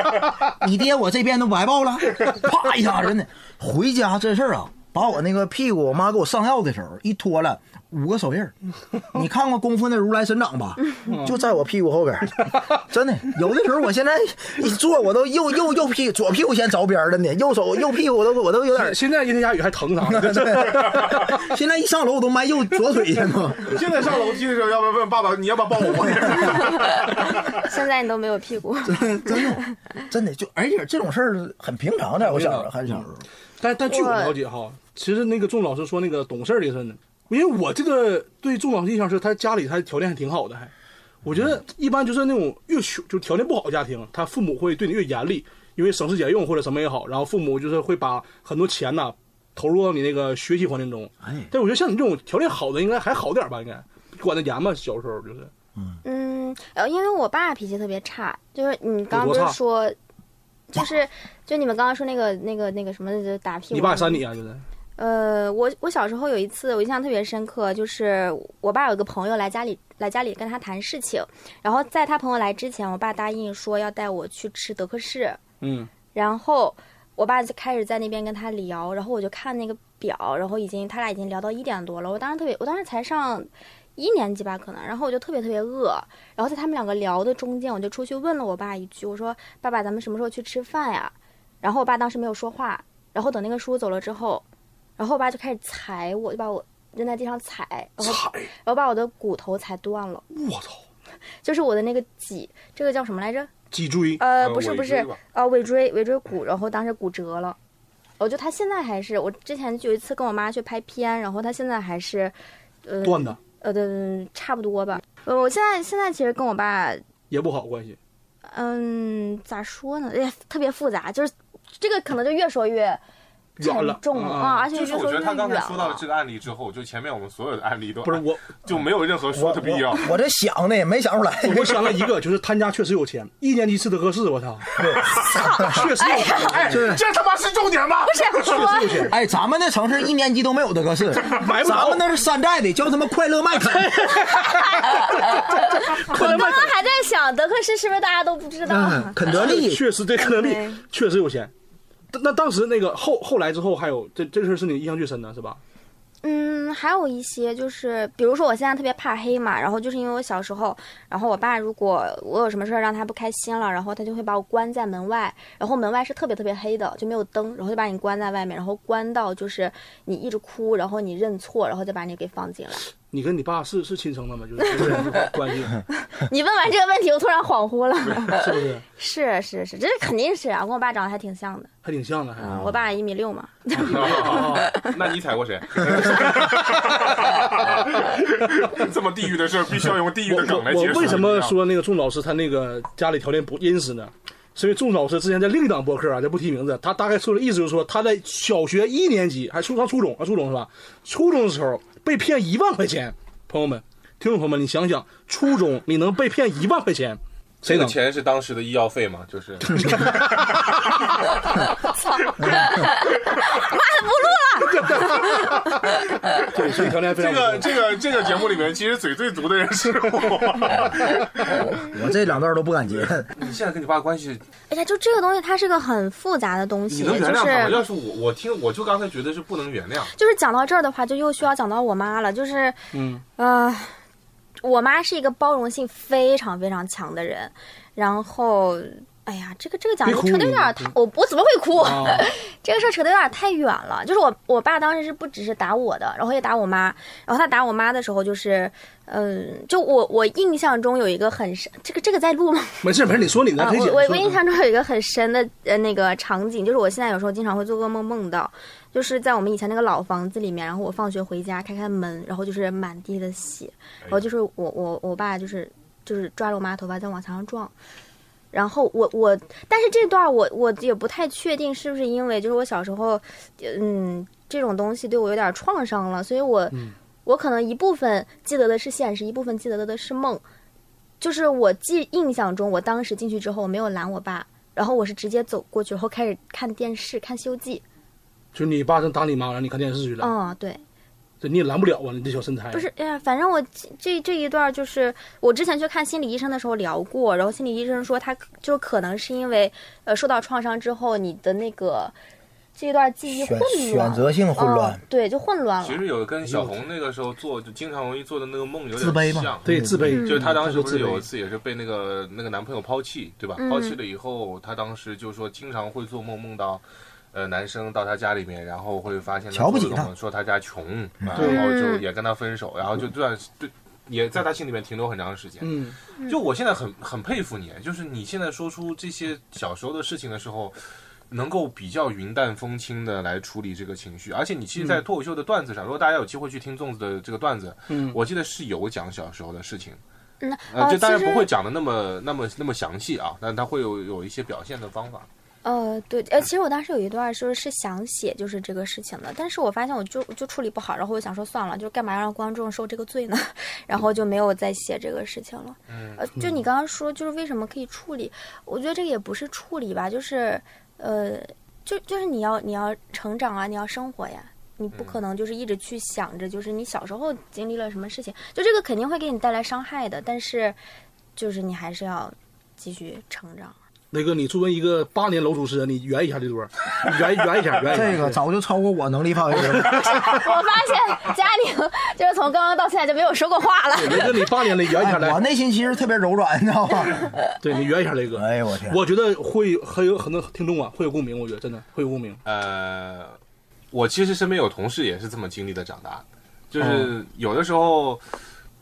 [laughs] 你爹我这边都完爆了，[laughs] 啪一下真的。回家这事儿啊，把我那个屁股，我妈给我上药的时候一脱了。五个手印儿，[laughs] 你看过功夫那如来神掌吧？就在我屁股后边，[laughs] 真的。有的时候我现在一坐，我都右右右屁左屁股先着边儿了呢，右手右屁股我都我都有点。现在阴天下雨还疼啥的？[laughs] 现在一上楼我都迈右左腿去了。现在上楼梯的时候，要不要问爸爸，你要不要抱我？现在你都没有屁股，真的真的就，而且这种事儿很平常，的我小时候很小时候。但但据我了解哈，其实那个仲老师说那个懂事儿的事呢，因为我这个对仲老师印象是他家里他条件还挺好的，还我觉得一般就是那种越穷就条件不好的家庭，他父母会对你越严厉，因为省吃俭用或者什么也好，然后父母就是会把很多钱呐投入到你那个学习环境中。哎，但我觉得像你这种条件好的应该还好点吧，应该管得严吧，小时候就是。嗯，呃，因为我爸脾气特别差，就是你刚刚不是说，就是就你们刚刚说那个那个那个什么打屁股，你爸扇你啊，就是。呃，我我小时候有一次我印象特别深刻，就是我爸有个朋友来家里来家里跟他谈事情，然后在他朋友来之前，我爸答应说要带我去吃德克士，嗯，然后我爸就开始在那边跟他聊，然后我就看那个表，然后已经他俩已经聊到一点多了，我当时特别，我当时才上一年级吧可能，然后我就特别特别饿，然后在他们两个聊的中间，我就出去问了我爸一句，我说爸爸咱们什么时候去吃饭呀？然后我爸当时没有说话，然后等那个叔叔走了之后，然后我爸就开始踩我，就把我扔在地上踩，然后踩！然后把我的骨头踩断了，我操！就是我的那个脊，这个叫什么来着？脊椎。呃，呃不是不是呃，尾椎尾椎骨，然后当时骨折了。我觉得他现在还是，我之前有一次跟我妈去拍片，然后他现在还是，呃，断的呃的差不多吧。呃，我现在现在其实跟我爸，也不好关系。嗯，咋说呢？哎呀，特别复杂，就是这个可能就越说越沉重了啊，而且就是我觉得他刚才说到这个案例之后，就前面我们所有的案例都不是我，[laughs] 就没有任何说的必要。我这想的也没想出来。我想了一个，就是他家确实有钱，一年级吃德克士，我操，[laughs] 确实有钱。哎，是这他妈是重点吗？不是我有钱哎，咱们那城市一年级都没有德克士，买不着咱们那是山寨的，叫什么快乐麦肯。[laughs] 我刚刚还在想德克士是不是大家都不知道？嗯，肯德利确实这个能力对确实有钱。那当时那个后后来之后还有这这事儿是你印象最深的是吧？嗯，还有一些就是，比如说我现在特别怕黑嘛，然后就是因为我小时候，然后我爸如果我有什么事儿让他不开心了，然后他就会把我关在门外，然后门外是特别特别黑的，就没有灯，然后就把你关在外面，然后关到就是你一直哭，然后你认错，然后再把你给放进来。你跟你爸是是亲生的吗？就是就是关系 [laughs] 你问完这个问题，我突然恍惚了。是不是？是是是，这肯定是啊，跟我爸长得还挺像的。还挺像的，还。嗯，我爸一米六嘛。[laughs] 那你踩过谁？[laughs] 这么地狱的事儿，必须要用地狱的梗来解释。我我为什么说那个仲老师他那个家里条件不殷实呢？是因为仲老师之前在另一档博客啊，就不提名字，他大概说的意思就是说他在小学一年级还初上初中啊初中是吧？初中的时候被骗一万块钱，朋友们，听众朋友们，你想想，初中你能被骗一万块钱？[laughs] 这个钱是当时的医药费吗？就是 [laughs] [laughs] [laughs] 对，所以条件非这常不错个这个这个节目里面，其实嘴最毒的人是我。我这两段都不敢接。你现在跟你爸关系，[laughs] 哎呀，就这个东西，它是个很复杂的东西，你能原就谅他吗？是要是我，我听我就刚才觉得是不能原谅。就是讲到这儿的话，就又需要讲到我妈了。就是，嗯，呃，我妈是一个包容性非常非常强的人，然后。哎呀，这个这个讲别哭扯得有点太，我我怎么会哭？啊 [laughs] 这个事儿扯得有点太远了。就是我我爸当时是不只是打我的，然后也打我妈。然后他打我妈的时候，就是，嗯，就我我印象中有一个很深，这个这个在录吗？[laughs] 没事没事，你说你的啊，可以讲。我我我印象中有一个很深的呃那个场景，就是我现在有时候经常会做噩梦梦到，就是在我们以前那个老房子里面，然后我放学回家开开门，然后就是满地的血，然后就是我我我爸就是就是抓着我妈头发在往墙上撞。然后我我，但是这段我我也不太确定是不是因为就是我小时候，嗯，这种东西对我有点创伤了，所以我、我可能一部分记得的是现实，一部分记得的是梦。就是我记印象中，我当时进去之后，我没有拦我爸，然后我是直接走过去，然后开始看电视，看《西游记》。就你爸正打你妈，让你看电视去了。嗯，对。这你也拦不了啊，你这小身材。不是，哎呀，反正我这这一段就是我之前去看心理医生的时候聊过，然后心理医生说他就可能是因为呃受到创伤之后，你的那个这一段记忆混乱，选择性混乱嗯，对，就混乱了其。实有跟小红那个时候做，就经常容易做的那个梦有点自卑嘛像。对自卑，就是她当时不是有一次也是被那个那个男朋友抛弃，对吧？嗯抛弃了以后，她当时就说经常会做梦，梦到。呃，男生到他家里面，然后会发现她瞧不起她做这个梦说他家穷，然后就也跟他分手，然后就这段对，也在他心里面停留很长时间。嗯，就我现在很很佩服你，就是你现在说出这些小时候的事情的时候，能够比较云淡风轻的来处理这个情绪，而且你其实，在脱口秀的段子上，如果大家有机会去听粽子的这个段子，嗯。我记得是有讲小时候的事情，嗯，呃，哦就当然不会讲的那么那么那么详细啊，但他会有有一些表现的方法。呃，对，呃，其实我当时有一段说是想写就是这个事情的，但是我发现我就就处理不好，然后我想说算了，就干嘛要让观众受这个罪呢？[laughs] 然后就没有再写这个事情了。嗯呃，就你刚刚说，就是为什么可以处理？我觉得这个也不是处理吧，就是呃，就就是你要你要成长啊，你要生活呀。你不可能就是一直去想着，就是你小时候经历了什么事情，就这个肯定会给你带来伤害的，但是就是你还是要继续成长。雷哥，你作为一个八年楼主持人，你圆一下这段，[laughs] 圆圆一下，圆一下。这个早就超过我能力范围了。[laughs] 我发现佳宁就是从刚刚到现在就没有说过话了。雷哥，你八年了，圆一下哎，我。内心其实特别柔软，你知道吗？[laughs] 对你圆一下，雷哥。哎呦我天！我觉得会很有很多听众啊会有共鸣，我觉得真的会有共鸣。呃，我其实身边有同事也是这么经历的长大的，就是嗯有的时候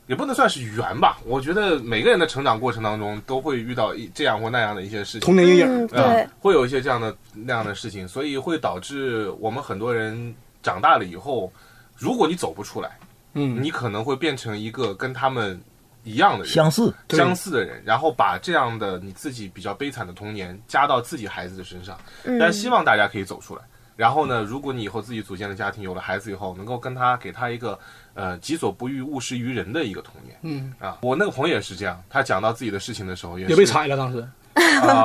也不能算是缘吧。我觉得每个人的成长过程当中都会遇到一这样或那样的一些事情童。年阴影，嗯，会有一些这样的那样的事情，所以会导致我们很多人长大了以后，如果你走不出来，嗯，你可能会变成一个跟他们一样的人，相似，相似的人，然后把这样的你自己比较悲惨的童年加到自己孩子的身上。嗯，但希望大家可以走出来。然后呢，如果你以后自己组建了家庭，有了孩子以后，能够跟他给他一个呃己所不欲，勿施于人的一个童年嗯，啊。我那个朋友也是这样，他讲到自己的事情的时候也被踩了，当时啊、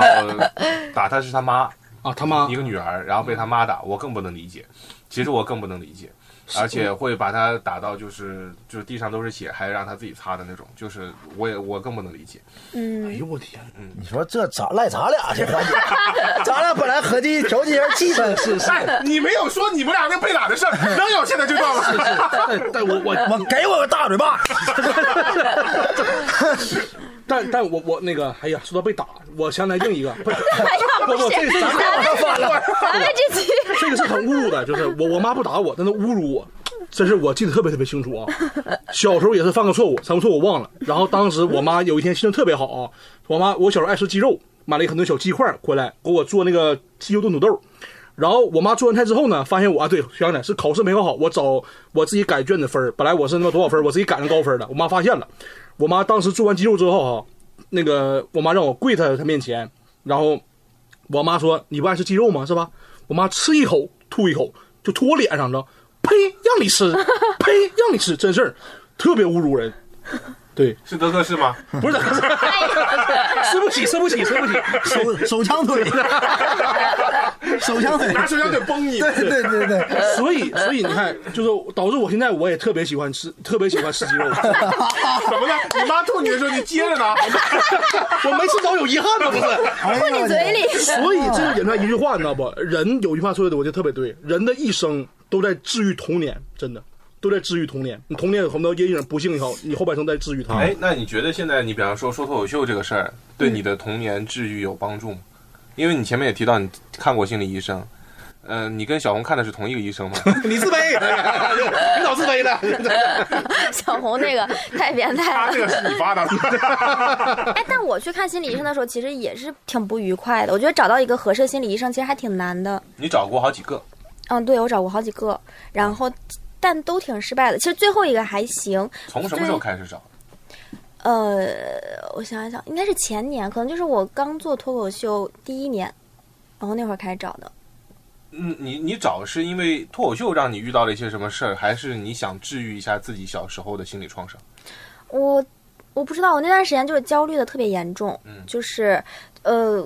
打他是他妈，啊，他妈一个女儿，然后被他妈打，我更不能理解。其实我更不能理解，而且会把他打到就是就是地上都是血，还让他自己擦的那种，就是我也我更不能理解。嗯哎嗯，呦我天，嗯你说这咋赖咱俩这环节？咱俩本来合计调节下气氛，是是，哎，你没有说你们俩那被打的事儿，能有现在这段吗？但但我我我给我个大嘴巴！但但我我那个，哎呀，说到被打，我想起来另一个，[laughs] 不是不不，这个咱们这期 [laughs] 这个是很侮辱的，就是我我妈不打我，但她侮辱我，这是我记得特别特别清楚啊。小时候也是犯个错误，犯个错误我忘了。然后当时我妈有一天心情特别好啊，我妈我小时候爱吃鸡肉，买了很多小鸡块回来给我做那个鸡肉炖土豆。然后我妈做完菜之后呢，发现我啊，对，想起来是考试没考好，我找我自己改卷子分儿本来我是那么多少分我自己改成高分的。我妈发现了，我妈当时做完鸡肉之后哈、那个我妈让我跪在她面前，然后我妈说：“你不爱吃鸡肉吗？是吧？”我妈吃一口吐一口，就吐我脸上了。呸！让你吃，[laughs] 呸！让你吃，真事儿，特别侮辱人。对，是德克士吗？不是，吃不起，吃不起，吃不起。手手枪腿，[laughs] 手枪腿，拿手枪腿崩你！对对对对，所以，所以你看，就是导致我现在我也特别喜欢吃，特别喜欢吃鸡肉。[laughs] 怎么了？你妈吐你的时候，你接着拿。[laughs] 我没吃着有遗憾吗？不是。吐你嘴里，所以这就引出来一句话，你知道不？人有句话说的，我觉得特别对，人的一生都在治愈童年，真的都在治愈童年。你童年有很多阴影，不幸以后，你后半生在治愈它。哎，那你觉得现在你比方说说脱口秀这个事儿，对你的童年治愈有帮助吗？因为你前面也提到你看过心理医生，嗯、你跟小红看的是同一个医生吗？[laughs] 你自卑，[laughs] 你老自卑的。[laughs] 小红那个太变态了。他这个是你发的，哎，但我去看心理医生的时候，其实也是挺不愉快的。我觉得找到一个合适的心理医生其实还挺难的。你找过好几个，嗯，对我找过好几个，然后但都挺失败的。其实最后一个还行，从什么时候开始找？呃，我想一想，应该是前年，可能就是我刚做脱口秀第一年，然后那会儿开始找的。嗯，你你找是因为脱口秀让你遇到了一些什么事儿，还是你想治愈一下自己小时候的心理创伤？我我不知道，我那段时间就是焦虑的特别严重，嗯就是呃，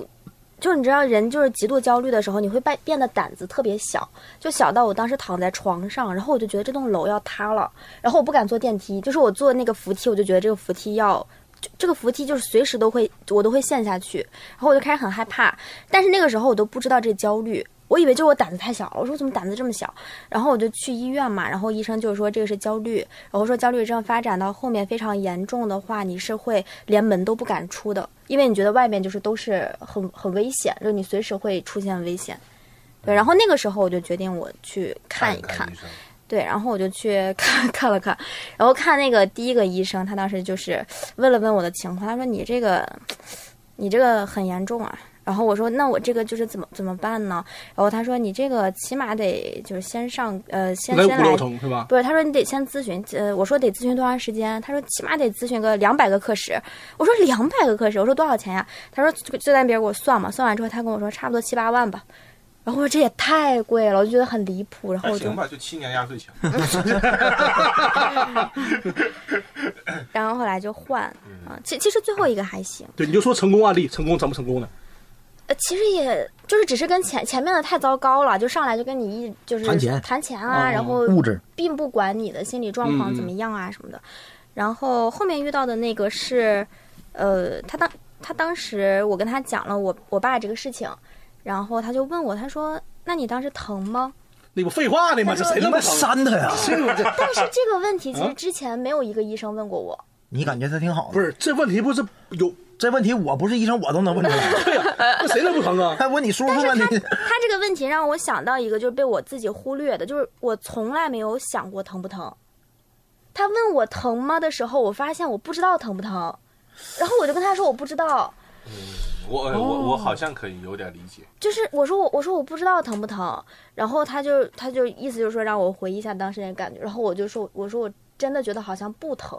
就你知道，人就是极度焦虑的时候，你会变变得胆子特别小，就小到我当时躺在床上，然后我就觉得这栋楼要塌了，然后我不敢坐电梯，就是我坐那个扶梯，我就觉得这个扶梯要。就这个扶梯就是随时都会，我都会陷下去，然后我就开始很害怕。但是那个时候我都不知道这焦虑，我以为就是我胆子太小了。我说我怎么胆子这么小？然后我就去医院嘛，然后医生就是说这个是焦虑，然后说焦虑症发展到后面非常严重的话，你是会连门都不敢出的，因为你觉得外面就是都是很很危险，就你随时会出现危险。对，然后那个时候我就决定我去看一看对，然后我就去看 [laughs] 看了看，然后看那个第一个医生，他当时就是问了问我的情况，他说你这个，你这个很严重啊。然后我说那我这个就是怎么怎么办呢？然后他说你这个起码得就是先上呃先先来六层是吧？不是，他说你得先咨询，呃，我说得咨询多长时间？他说起码得咨询个两百个课时。我说两百个课时，我说多少钱呀？他说就就在那边给我算嘛，算完之后他跟我说差不多七八万吧。然后我说这也太贵了，我就觉得很离谱。然后我就那行吧，就七年压岁钱。[laughs] [laughs] 然后后来就换啊，其其实最后一个还行，对，你就说成功案例，成功怎么成功的？呃，其实也就是只是跟前前面的太糟糕了，就上来就跟你一就是谈钱谈钱啊，哦然后物质并不管你的心理状况怎么样啊什么的。然后后面遇到的那个是，呃，他当他当时我跟他讲了我我爸这个事情，然后他就问我，他说：“那你当时疼吗那不废话呢吗？这谁你们那么疼？删他呀？[laughs] 这个这？”但是这个问题其啊实之前没有一个医生问过我。你感觉他挺好的？不是这问题不是有这问题，我不是医生，我都能问出来。[laughs] 那谁能不疼啊？[laughs] 还问你叔叔但是他问题？他这个问题让我想到一个，就是被我自己忽略的，就是我从来没有想过疼不疼。他问我疼吗的时候，我发现我不知道疼不疼，然后我就跟他说我不知道，嗯我哦我我好像可以有点理解。就是我说我我说我不知道疼不疼，然后他就他就意思就是说让我回忆一下当时那个感觉，然后我就说我说我真的觉得好像不疼，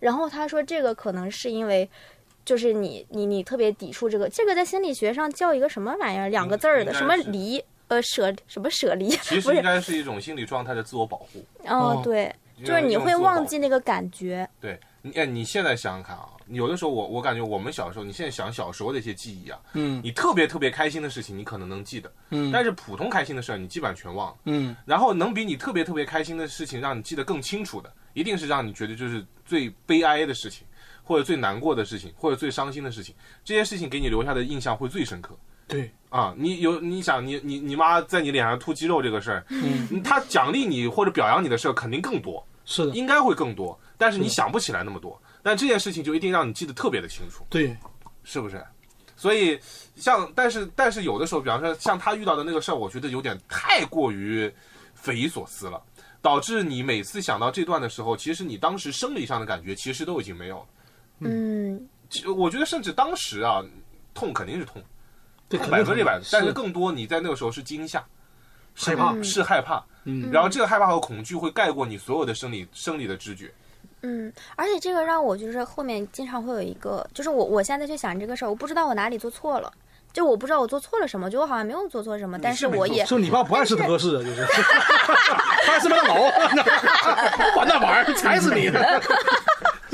然后他说这个可能是因为。就是你你你特别抵触这个，这个在心理学上叫一个什么玩意儿？两个字儿的，什么离呃舍什么舍离？其实 [laughs] 应该是一种心理状态的自我保护。哦，对，就是你会忘记那个感觉。对，你哎，你现在想想看啊，有的时候我我感觉我们小时候，你现在想小时候的一些记忆啊，嗯你特别特别开心的事情，你可能能记得，嗯但是普通开心的事儿，你基本上全忘了。嗯然后能比你特别特别开心的事情让你记得更清楚的，一定是让你觉得就是最悲哀的事情，或者最难过的事情，或者最伤心的事情，这些事情给你留下的印象会最深刻。对，啊，你有你想你你你妈在你脸上吐肌肉这个事儿，嗯她奖励你或者表扬你的事儿肯定更多，是的，应该会更多，但是你想不起来那么多。但这件事情就一定让你记得特别的清楚，对，是不是？所以像但是但是有的时候，比方说像他遇到的那个事儿，我觉得有点太过于匪夷所思了，导致你每次想到这段的时候，其实你当时生理上的感觉其实都已经没有了。嗯，其我觉得甚至当时啊，痛肯定是痛，对，百分之百的，但是是。更多你在那个时候是惊吓，害怕，是害怕，嗯。然后这个害怕和恐惧会盖过你所有的生理生理的知觉。嗯，而且这个让我就是后面经常会有一个，就是我我现在去想这个事儿，我不知道我哪里做错了，就我不知道我做错了什么，就我好像没有做错什么，但是我也说你爸不爱吃德式啊，[laughs] 就是，他爱吃麦当劳，[laughs] 管那玩意儿踩死你！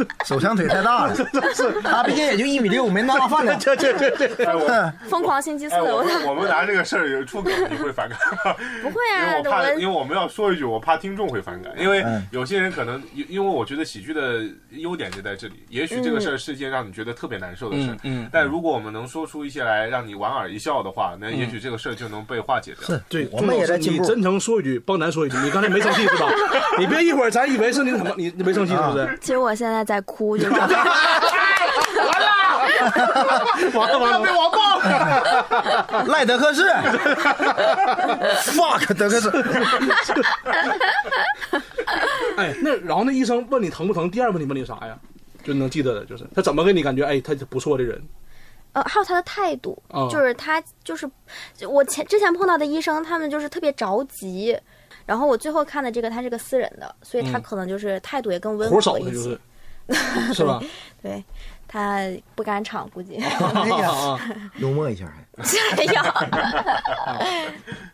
[laughs] 手枪腿太大了，[laughs] 他毕竟也就一米六，没那么大饭量。这这这这，[laughs] 哎，我疯狂星期四，哎，我我们我们拿这个事儿出梗，你会反感吗？不会因为啊，我怕，因为我我们要说一句，我怕听众会反感，因为嗯有些人可能，因因为我觉得喜剧的优点就在这里，也许这个事儿是一件让你觉得特别难受的事儿，但如果我们能说出一些来让你莞尔一笑的话，那也许这个事儿就能被化解掉。是对，我们也在进步。你真诚说一句，帮咱说一句，你刚才没生气是吧？你别一会儿咱以为是你怎么你你没生气是不是？其实我现在在哭，就是 [laughs] 完了完了，被我爆了！[laughs] 赖德克士，fuck 德克士，[laughs] 哎，那然后那医生问你疼不疼？第二问你问你啥呀？就能记得的，就是他怎么给你感觉？哎，他不错的人，呃，还有他的态度，哦就是他就是我前之前碰到的医生，他们就是特别着急。然后我最后看的这个，他是个私人的，所以他嗯可能就是态度也更温和一些。的就是，[laughs] 是吧？对，他不敢场，估计。哎呀，啊，[laughs] 幽默一下还。哎呀，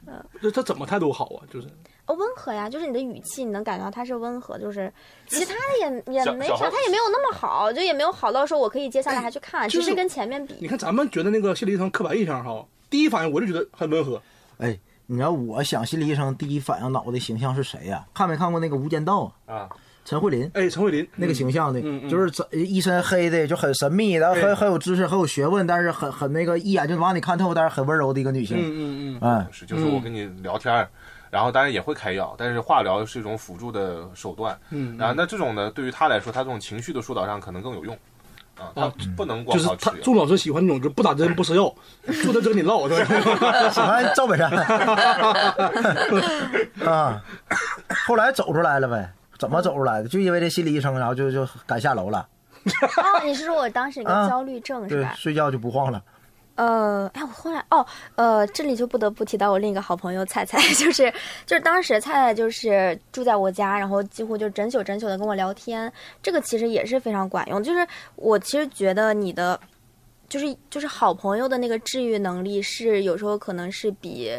[laughs] 这他怎么态度好啊？就是哦温和呀，就是你的语气，你能感觉到他是温和，就是其他的也也没啥，他也没有那么好，就也没有好到说我可以接下来还去看，就是只是跟前面比。你看咱们觉得那个心理医生刻板印象哈，第一反应我就觉得很温和。哎，你知道我想心理医生第一反应脑的形象是谁呀、看没看过那个《无间道》啊？啊，陈慧琳哎，陈慧琳那个形象的，就是一身黑的，就很神秘，然后很很有知识，很有学问，但是很很那个一眼就能把你看透，但是很温柔的一个女性。嗯嗯嗯，哎，是，就是我跟你聊天儿，然后当然也会开药，但是化疗是一种辅助的手段。嗯然后那这种呢，对于他来说，他这种情绪的疏导上可能更有用。啊，他不能光就是。他钟老师喜欢那种就不打针不吃药，坐在这跟你唠，对吧？[laughs] 喜欢赵本山 [laughs] 啊，后来走出来了呗？怎么走出来的？就因为这心理医生，然后就就敢下楼了，哦，你是说我当时有啊个焦虑症是对吧，？睡觉就不晃了。呃，哎，我后来哦，呃，这里就不得不提到我另一个好朋友菜菜，[laughs] 就是就是当时菜菜就是住在我家，然后几乎就整宿整宿的跟我聊天，这个其实也是非常管用。就是我其实觉得你的就是就是好朋友的那个治愈能力是有时候可能是比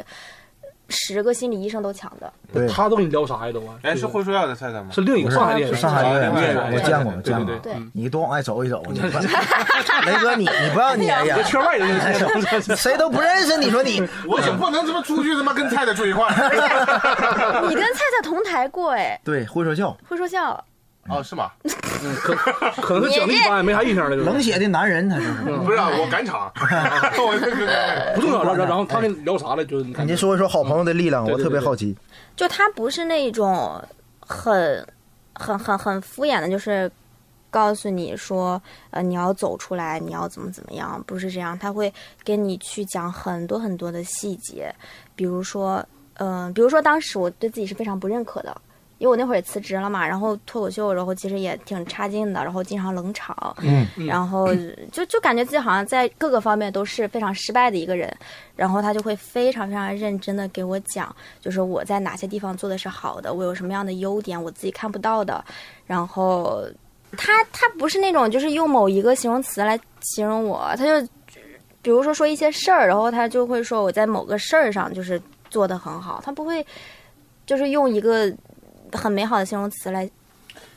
十个心理医生都抢的。对，他都给你聊啥呀都啊？哎，是会说药的菜菜吗？是另一个上海的演员，是上海的我见过对见过对对，对嗯你多往外走一走，你 [laughs] 雷哥，你你不要你哎呀，圈外人就是谁都不认识，你说你 [laughs] 我总不能这么出去他妈跟菜菜住一块儿。[laughs] 你跟菜菜同台过哎，对会说笑，会说笑。哦，是吗？可可能是讲的一般，没啥印象了，就冷血的男人，他就是。不是啊，我赶场。[laughs] 不重要。然后然后他跟你聊啥了？就是你看你说一说好朋友的力量，我特别好奇。就他不是那种很、很、很、很敷衍的，就是告诉你说，呃，你要走出来，你要怎么怎么样，不是这样，他会跟你去讲很多很多的细节，比如说，嗯、比如说当时我对自己是非常不认可的。因为我那会儿也辞职了嘛，然后脱口秀，然后其实也挺差劲的，然后经常冷场，嗯，然后 [clears throat] 就就感觉自己好像在各个方面都是非常失败的一个人，然后他就会非常非常认真的给我讲，就是我在哪些地方做的是好的，我有什么样的优点，我自己看不到的，然后他他不是那种就是用某一个形容词来形容我，他就比如说说一些事儿，然后他就会说我在某个事儿上就是做的很好，他不会就是用一个很美好的形容词来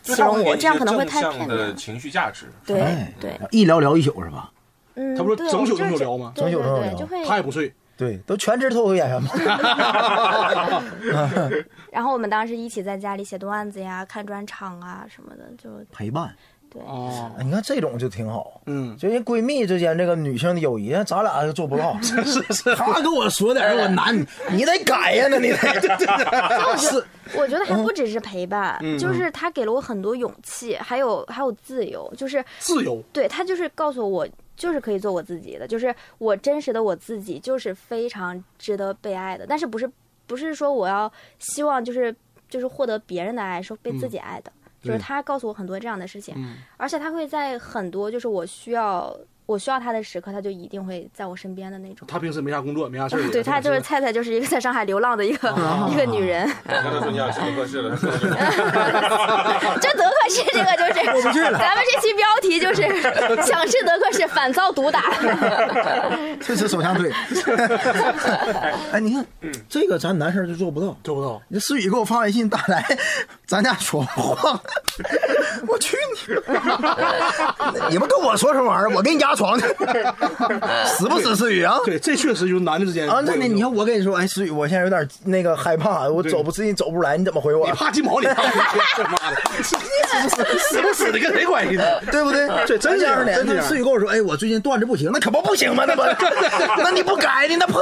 形容我，这样可能会太片面。情绪价值。对哎对，一聊聊一宿是吧？嗯，他不是整宿整宿聊吗整宿整宿，聊他也不睡，对，都全职脱口秀演员嘛。[laughs] 然后我们当时一起在家里写段子呀、看专场啊什么的，就陪伴，对。哦，哎你看这种就挺好。嗯，就人闺蜜之间这个女性的友谊，咱俩就做不到。[laughs] 是是是，她跟我说点儿我难，你得改呀，那你得。[laughs] 是，我觉得还不只是陪伴，嗯就是他给了我很多勇气，还有还有自由，就是自由，对他就是告诉我，就是可以做我自己的，就是我真实的我自己，就是非常值得被爱的。但是不是不是说我要希望就是就是获得别人的爱，说被自己爱的，就是他告诉我很多这样的事情，嗯。而且他会在很多就是我需要我需要他的时刻，他就一定会在我身边的那种。他平时没啥工作，没啥事儿。对他就是菜菜，就是一个在上海流浪的一个、一个女人。刚才说你想去合适了，这德克士这个就是，咱们这期标题就是想吃德克士，反遭毒打。这是手枪腿。哎，你看，这个咱男生就做不到。做不到。你思雨给我发微信打来，咱俩说话，我去你！你们跟我说什么玩意儿？我给你压床去，[laughs] 死不死思雨啊？对，这确实就是男的之间啊，那你你看，我跟你说，哎，思雨，我现在有点那个害怕，我走不自己走不出来，你怎么回我你？怕鸡毛？你怕这妈的，死不死的跟谁关系呢？对不对？这真这样的。真这样思雨跟我说，哎，我最近段子不行，那可不不行吗？那不，[laughs] 那你不改呢？那破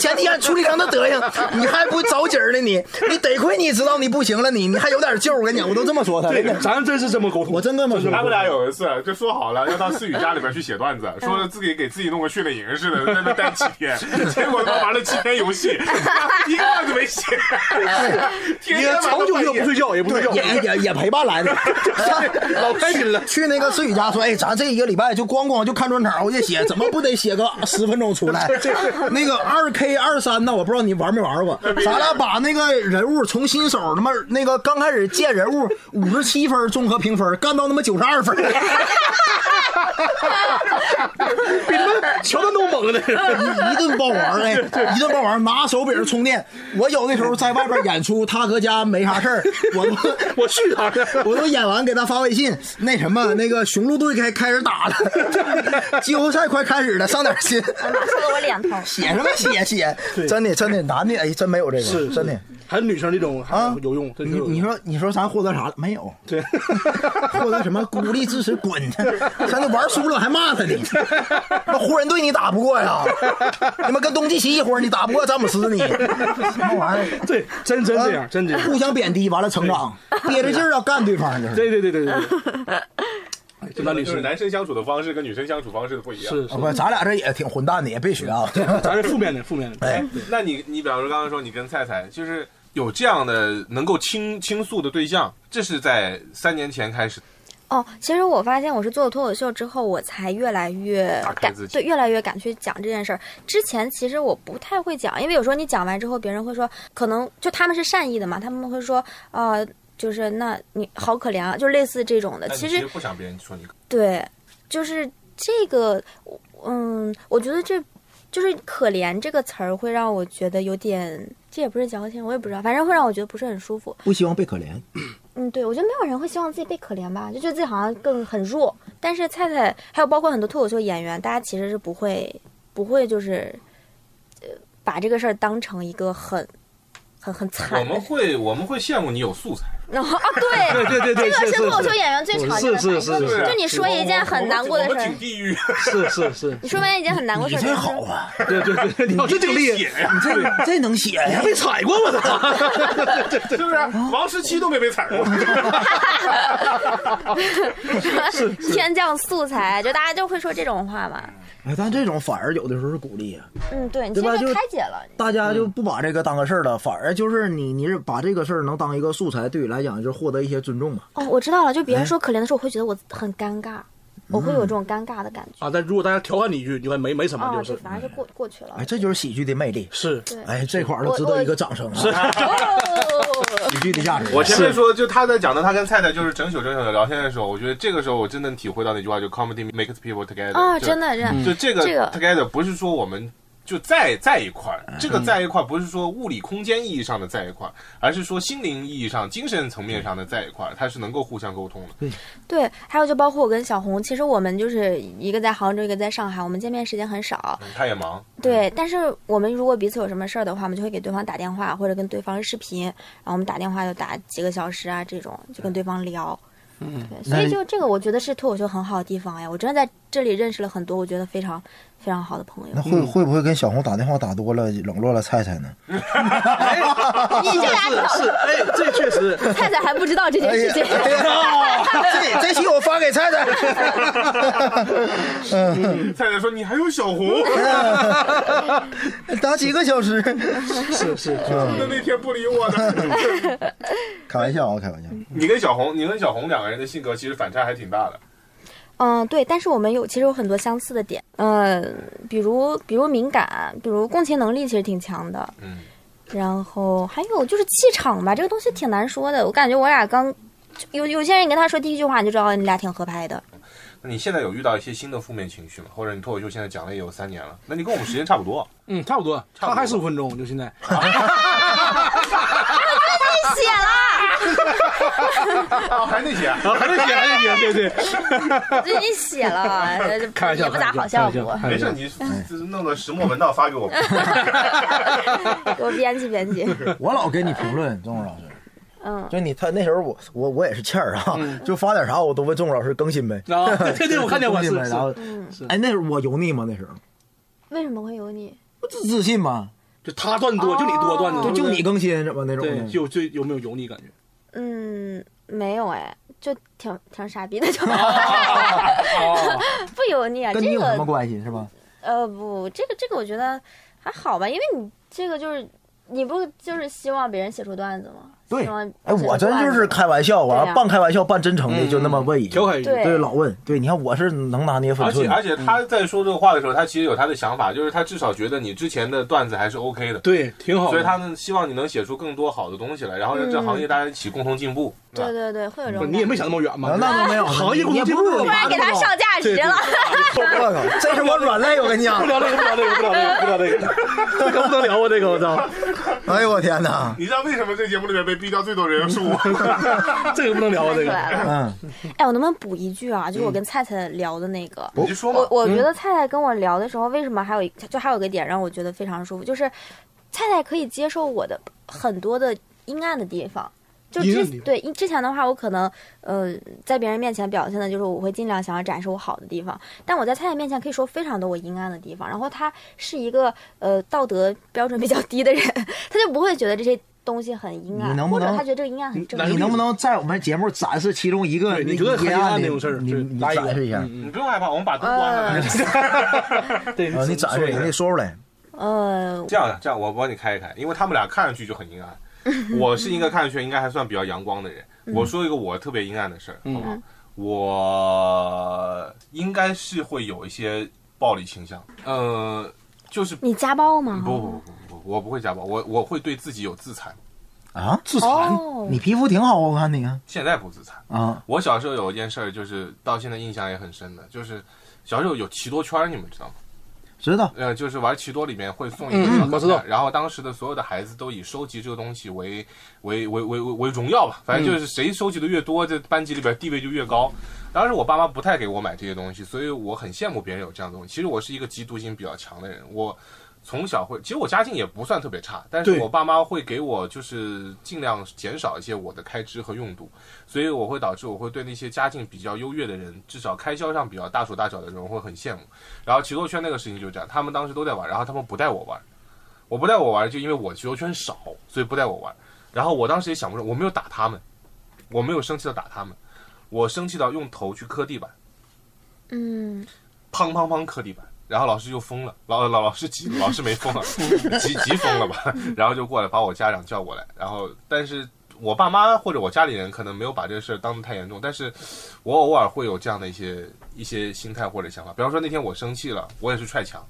前几天处理成那德行，[laughs] 你还不着急儿呢？你你得亏你知道你不行了，你你还有点救。我跟你讲，我都这么说他，对真的，咱真是这么沟通。我真这么说。他们俩有一次就说好了要到思雨家里边去写段子，说自己给自己弄个训练营似的，在那待七天，[laughs] 结果他玩了七天游戏，[laughs] 一个段子没写，天也天长久就不睡觉，也不睡觉，也也也陪伴来的，老开心了。去那个思雨家说，哎，咱这一个礼拜就光光就看专场，熬夜写，怎么不得写个十分钟出来？那个二 K 二三呢，我不知道你玩没玩过，咱俩把那个人物从新手他妈那个刚开始建人物五十七分综合评分，干到他妈九十二分。[laughs] 比他们乔丹都猛呢。一顿爆玩儿哎，一顿爆玩儿拿手柄充电。我有的时候在外边演出，他搁家没啥事儿，[laughs] 我都我去他的，[laughs] 我都演完给他发微信，那什么那个雄鹿队开开始打了，季后赛快开始了，上点心。说的我脸疼。写什么写写？真的真的，男的哎，真没有这个，是真的。还是女生这种啊有用。真你你说你说咱获得啥了？没有，对，[laughs] 获得什么鼓励支持滚去，咱就玩输了还骂他呢。那湖人队你打不过呀？你们跟东契奇一伙儿你打不过詹姆斯你，什么玩意儿？对，真真这样，真这样。互相贬低，完了成长，憋着劲儿要干对方，就是。对对对对对对。[laughs] 哎这男女是生，男生相处的方式跟女生相处方式的不一样。是啊不，咱俩这也挺混蛋的，也别学啊。咱是负面的，负面的。哎，那你你比方说刚刚说你跟菜菜就是有这样的能够倾倾诉的对象，这是在三年前开始。哦，其实我发现我是做了脱口秀之后，我才越来越敢自己对，越来越敢去讲这件事儿。之前其实我不太会讲，因为有时候你讲完之后，别人会说，可能就他们是善意的嘛，他们会说，呃，就是那你好可怜啊，就类似这种的。其实其实不想别人说你对，就是这个，嗯，我觉得这就是“可怜”这个词儿会让我觉得有点，这也不是矫情，我也不知道，反正会让我觉得不是很舒服。不希望被可怜。嗯，对，我觉得没有人会希望自己被可怜吧，就觉得自己好像更很弱。但是菜菜还有包括很多脱口秀演员，大家其实是不会不会就是呃把这个事儿当成一个很很很惨我们。会我们会羡慕你有素材，然后啊，对对对对对，这个是是脱口秀演员最常见的是是是是就你说一件很难过的事儿，挺地狱，是是是，你说完一件很难过的事儿，真好啊，对对对，[laughs] 你要这经历，写呀，你这这能写你还？被踩过我操！[laughs] 是不是？王十七都没被踩过。[laughs] 天降素材，就大家就会说这种话嘛。哎，但这种反而有的时候是鼓励啊，嗯，对，你对吧就开解了。大家就不把这个当个事儿了，反而就是你你是把这个事儿能当一个素材，对你来讲就是获得一些尊重嘛。哦，我知道了，就别人哎说可怜的时候，我会觉得我很尴尬，我会有这种尴尬的感觉。啊，但如果大家调侃你一句，你看没没什么，哦，就是反正就过过去了哎，。这就是喜剧的魅力。是，哎，这块儿都值得一个掌声啊！哦，[laughs] 喜剧的价值。我前面说，就他在讲的他跟菜菜就是整宿整宿的聊天的时候，我觉得这个时候我真能体会到那句话，就 comedy makes people together。啊，就真的，真的，就这个这个 together 不是说我们就在在一块嗯儿，这个在一块儿不是说物理空间意义上的在一块儿，而是说心灵意义上、精神层面上的在一块儿，它是能够互相沟通的。对，还有就包括我跟小红，其实我们就是一个在杭州，一个在上海，我们见面时间很少。嗯他也忙，对，但是我们如果彼此有什么事儿的话，我们就会给对方打电话，或者跟对方视频，然后我们打电话就打几个小时啊，这种就跟对方聊。嗯，对，所以就这个，我觉得是脱口秀很好的地方呀。我真的在这里认识了很多我觉得非常非常好的朋友那。会会不会跟小红打电话打多了，冷落了菜菜呢？你这俩是，哎，这确实，菜菜还不知道这件事情。[laughs] 这这期我发给菜菜。菜菜说你还有小红，[laughs] 打几个小时？是是，那那天不理我的。[laughs] 开玩笑啊，开玩笑。你跟小红，你跟小红两个人的性格其实反差还挺大的。嗯，对，但是我们有其实有很多相似的点，嗯，比如比如敏感，比如共情能力其实挺强的，嗯，然后还有就是气场吧，这个东西挺难说的。我感觉我俩刚有有些人你跟他说第一句话，你就知道你俩挺合拍的。那你现在有遇到一些新的负面情绪吗？或者你脱口秀现在讲了也有三年了，那你跟我们时间差不多。嗯，差不多，差不多他还十五分钟，就现在。[laughs] 写了，啊，[laughs] 还那些啊，啊，还得写，还得写，对对，最近写了，[laughs] 开玩笑，也不咋好笑不？没事，你弄个石墨文档发给我们。[laughs] 给我编辑编辑。我老给你评论，钟老师。嗯，就你他那时候我我我也是欠儿啊，就发点啥我都问钟老师更新呗。啊，对对，我看见过，是。然后，哎，那时候我油腻吗？那时候为什么会油腻？不自自信吗？就他段子多，就你多段子，就就你更新怎么那种？就就有没有油腻感觉？嗯，没有哎，就挺挺傻逼的，就 [laughs] 哦，不油腻啊。这跟你有什么个关系是吧？呃不，这个这个我觉得还好吧，因为你这个就是你不就是希望别人写出段子吗？对哎，我真就是开玩笑，完对呀了半开玩笑半真诚的，嗯就那么问一句调。侃，对对，老问。对，你看我是能拿捏分而且寸。而且他在说这个话的时候，他其实有他的想法，就是他至少觉得你之前的段子还是 OK 的，对，挺好。所以他们希望你能写出更多好的东西来，然后让这嗯行业大家一起共同进步。对对对，会有这种。你也没想那么远嘛？啊那都没有，行业公你不司进步突然给他上价值了。我靠，这是我软肋，我跟你讲不。聊这个，不聊这个，不聊这个，不聊这个，[laughs] 这个不能聊啊！这个我操，哎呦我天哪！[laughs] 你知道为什么这节目里面被逼掉最多人数吗？[laughs] 这个不能聊啊！这个出来了。嗯，哎，我能不能补一句啊？就是我跟菜菜聊的那个，你就说嘛我，我觉得菜菜跟我聊的时候，为什么还有一就还有一个点让我觉得非常舒服，就是菜菜可以接受我的很多的阴暗的地方。就之对因之前的话，我可能呃在别人面前表现的就是我会尽量想要展示我好的地方，但我在菜菜面前可以说非常多我阴暗的地方。然后他是一个呃道德标准比较低的人，[laughs] 他就不会觉得这些东西很阴暗，你能不能或者他觉得这个阴暗很正常你能不能在我们节目展示其中一个你觉得很阴阴暗那种事儿你你来展示一下。嗯你不用害怕，我们把灯关了。[laughs] 呃对啊，你展示一下，你说出来。呃这样这样，我帮你开一开，因为他们俩看上去就很阴暗。[laughs] 我是一个看上去应该还算比较阳光的人。我说一个我特别阴暗的事儿，好不好？我应该是会有一些暴力倾向，呃，就是你家暴吗？不不不不不，我不会家暴，我我会对自己有自残，啊，自残，哦，你皮肤挺好，我看你啊现在不自残。啊，我小时候有一件事儿，就是到现在印象也很深的，就是小时候有骑多圈儿，你们知道吗？知道呃，就是玩奇多里面会送一个嗯小卡我知道，然后当时的所有的孩子都以收集这个东西为为为为为为荣耀吧，反正就是谁收集的越多，这班级里边地位就越高。当时我爸妈不太给我买这些东西，所以我很羡慕别人有这样的东西。其实我是一个嫉妒心比较强的人，我从小会，其实我家境也不算特别差，但是我爸妈会给我就是尽量减少一些我的开支和用度，所以我会导致我会对那些家境比较优越的人，至少开销上比较大手大脚的人，我会很羡慕。然后骑多圈那个事情就是这样，他们当时都在玩，然后他们不带我玩，我不带我玩，就因为我骑多圈少，所以不带我玩。然后我当时也想不通，我没有打他们，我没有生气的打他们，我生气到用头去磕地板，嗯，砰砰砰磕地板。然后老师就疯了，老老老师急，老师没疯 [laughs] 了，急急疯了吧？[laughs] 然后就过来把我家长叫过来，然后但是我爸妈或者我家里人可能没有把这个事儿当得太严重，但是我偶尔会有这样的一些一些心态或者想法，比方说那天我生气了，我也是踹墙，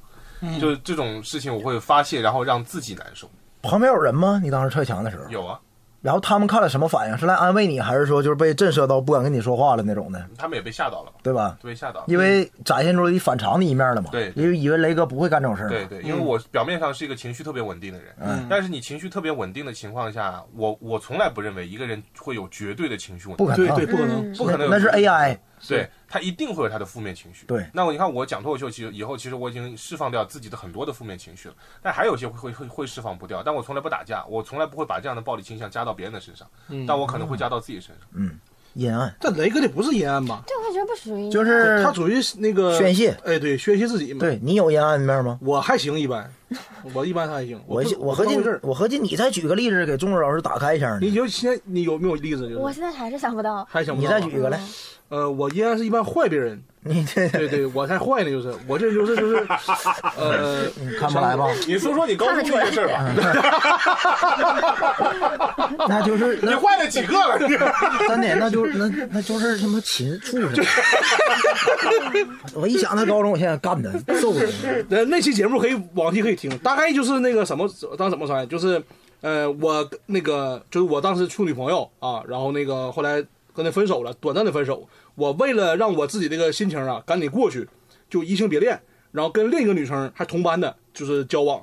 就是这种事情我会发泄，然后让自己难受。旁边有人吗？你当时踹墙的时候，有啊，然后他们看了什么反应？是来安慰你，还是说就是被震慑到不敢跟你说话了那种的，他们也被吓到了，对吧？被吓到了。因为展现出了一反常的一面了嘛。对因为以为雷哥不会干这种事儿。对对，因为我表面上是一个情绪特别稳定的人，嗯但是你情绪特别稳定的情况下，我我从来不认为一个人会有绝对的情绪稳定，对不可能，对，不可能嗯，不可能有那是 AI。对他一定会有他的负面情绪。对那我你看我讲脱口秀，其实以后其实我已经释放掉自己的很多的负面情绪了，但还有一些会会会会释放不掉。但我从来不打架，我从来不会把这样的暴力倾向加到别人的身上，嗯但我可能会加到自己身上。嗯阴暗这雷哥这不是阴暗吧？这我觉得不属于就是他属于那个宣泄。哎，对，宣泄自己嘛。，对你有阴暗面吗？我还行，一般，[laughs] 我一般还行。我我合计我合计你再举个例子给钟老师打开一下呢。你就现在你有没有例子？就是我现在还是想不到。还想不到你再举一个来，呃，我应该是一般坏别人，[laughs] 你这对对，我才坏呢，就是我这就是就是，呃，[laughs] 看不来吧？你说说你高中那些事儿吧，那就是你那坏了几个了？你真的，那就那那就是他妈禽畜生。我一想他高中，我现在干他揍他。呃，那期节目可以往期可以听，大概就是那个什么，当什么说，就是呃，我那个就是我当时处女朋友啊，然后那个后来跟她分手了，短暂的分手。我为了让我自己这个心情啊赶紧过去，就移情别恋，然后跟另一个女生还同班的，就是交往。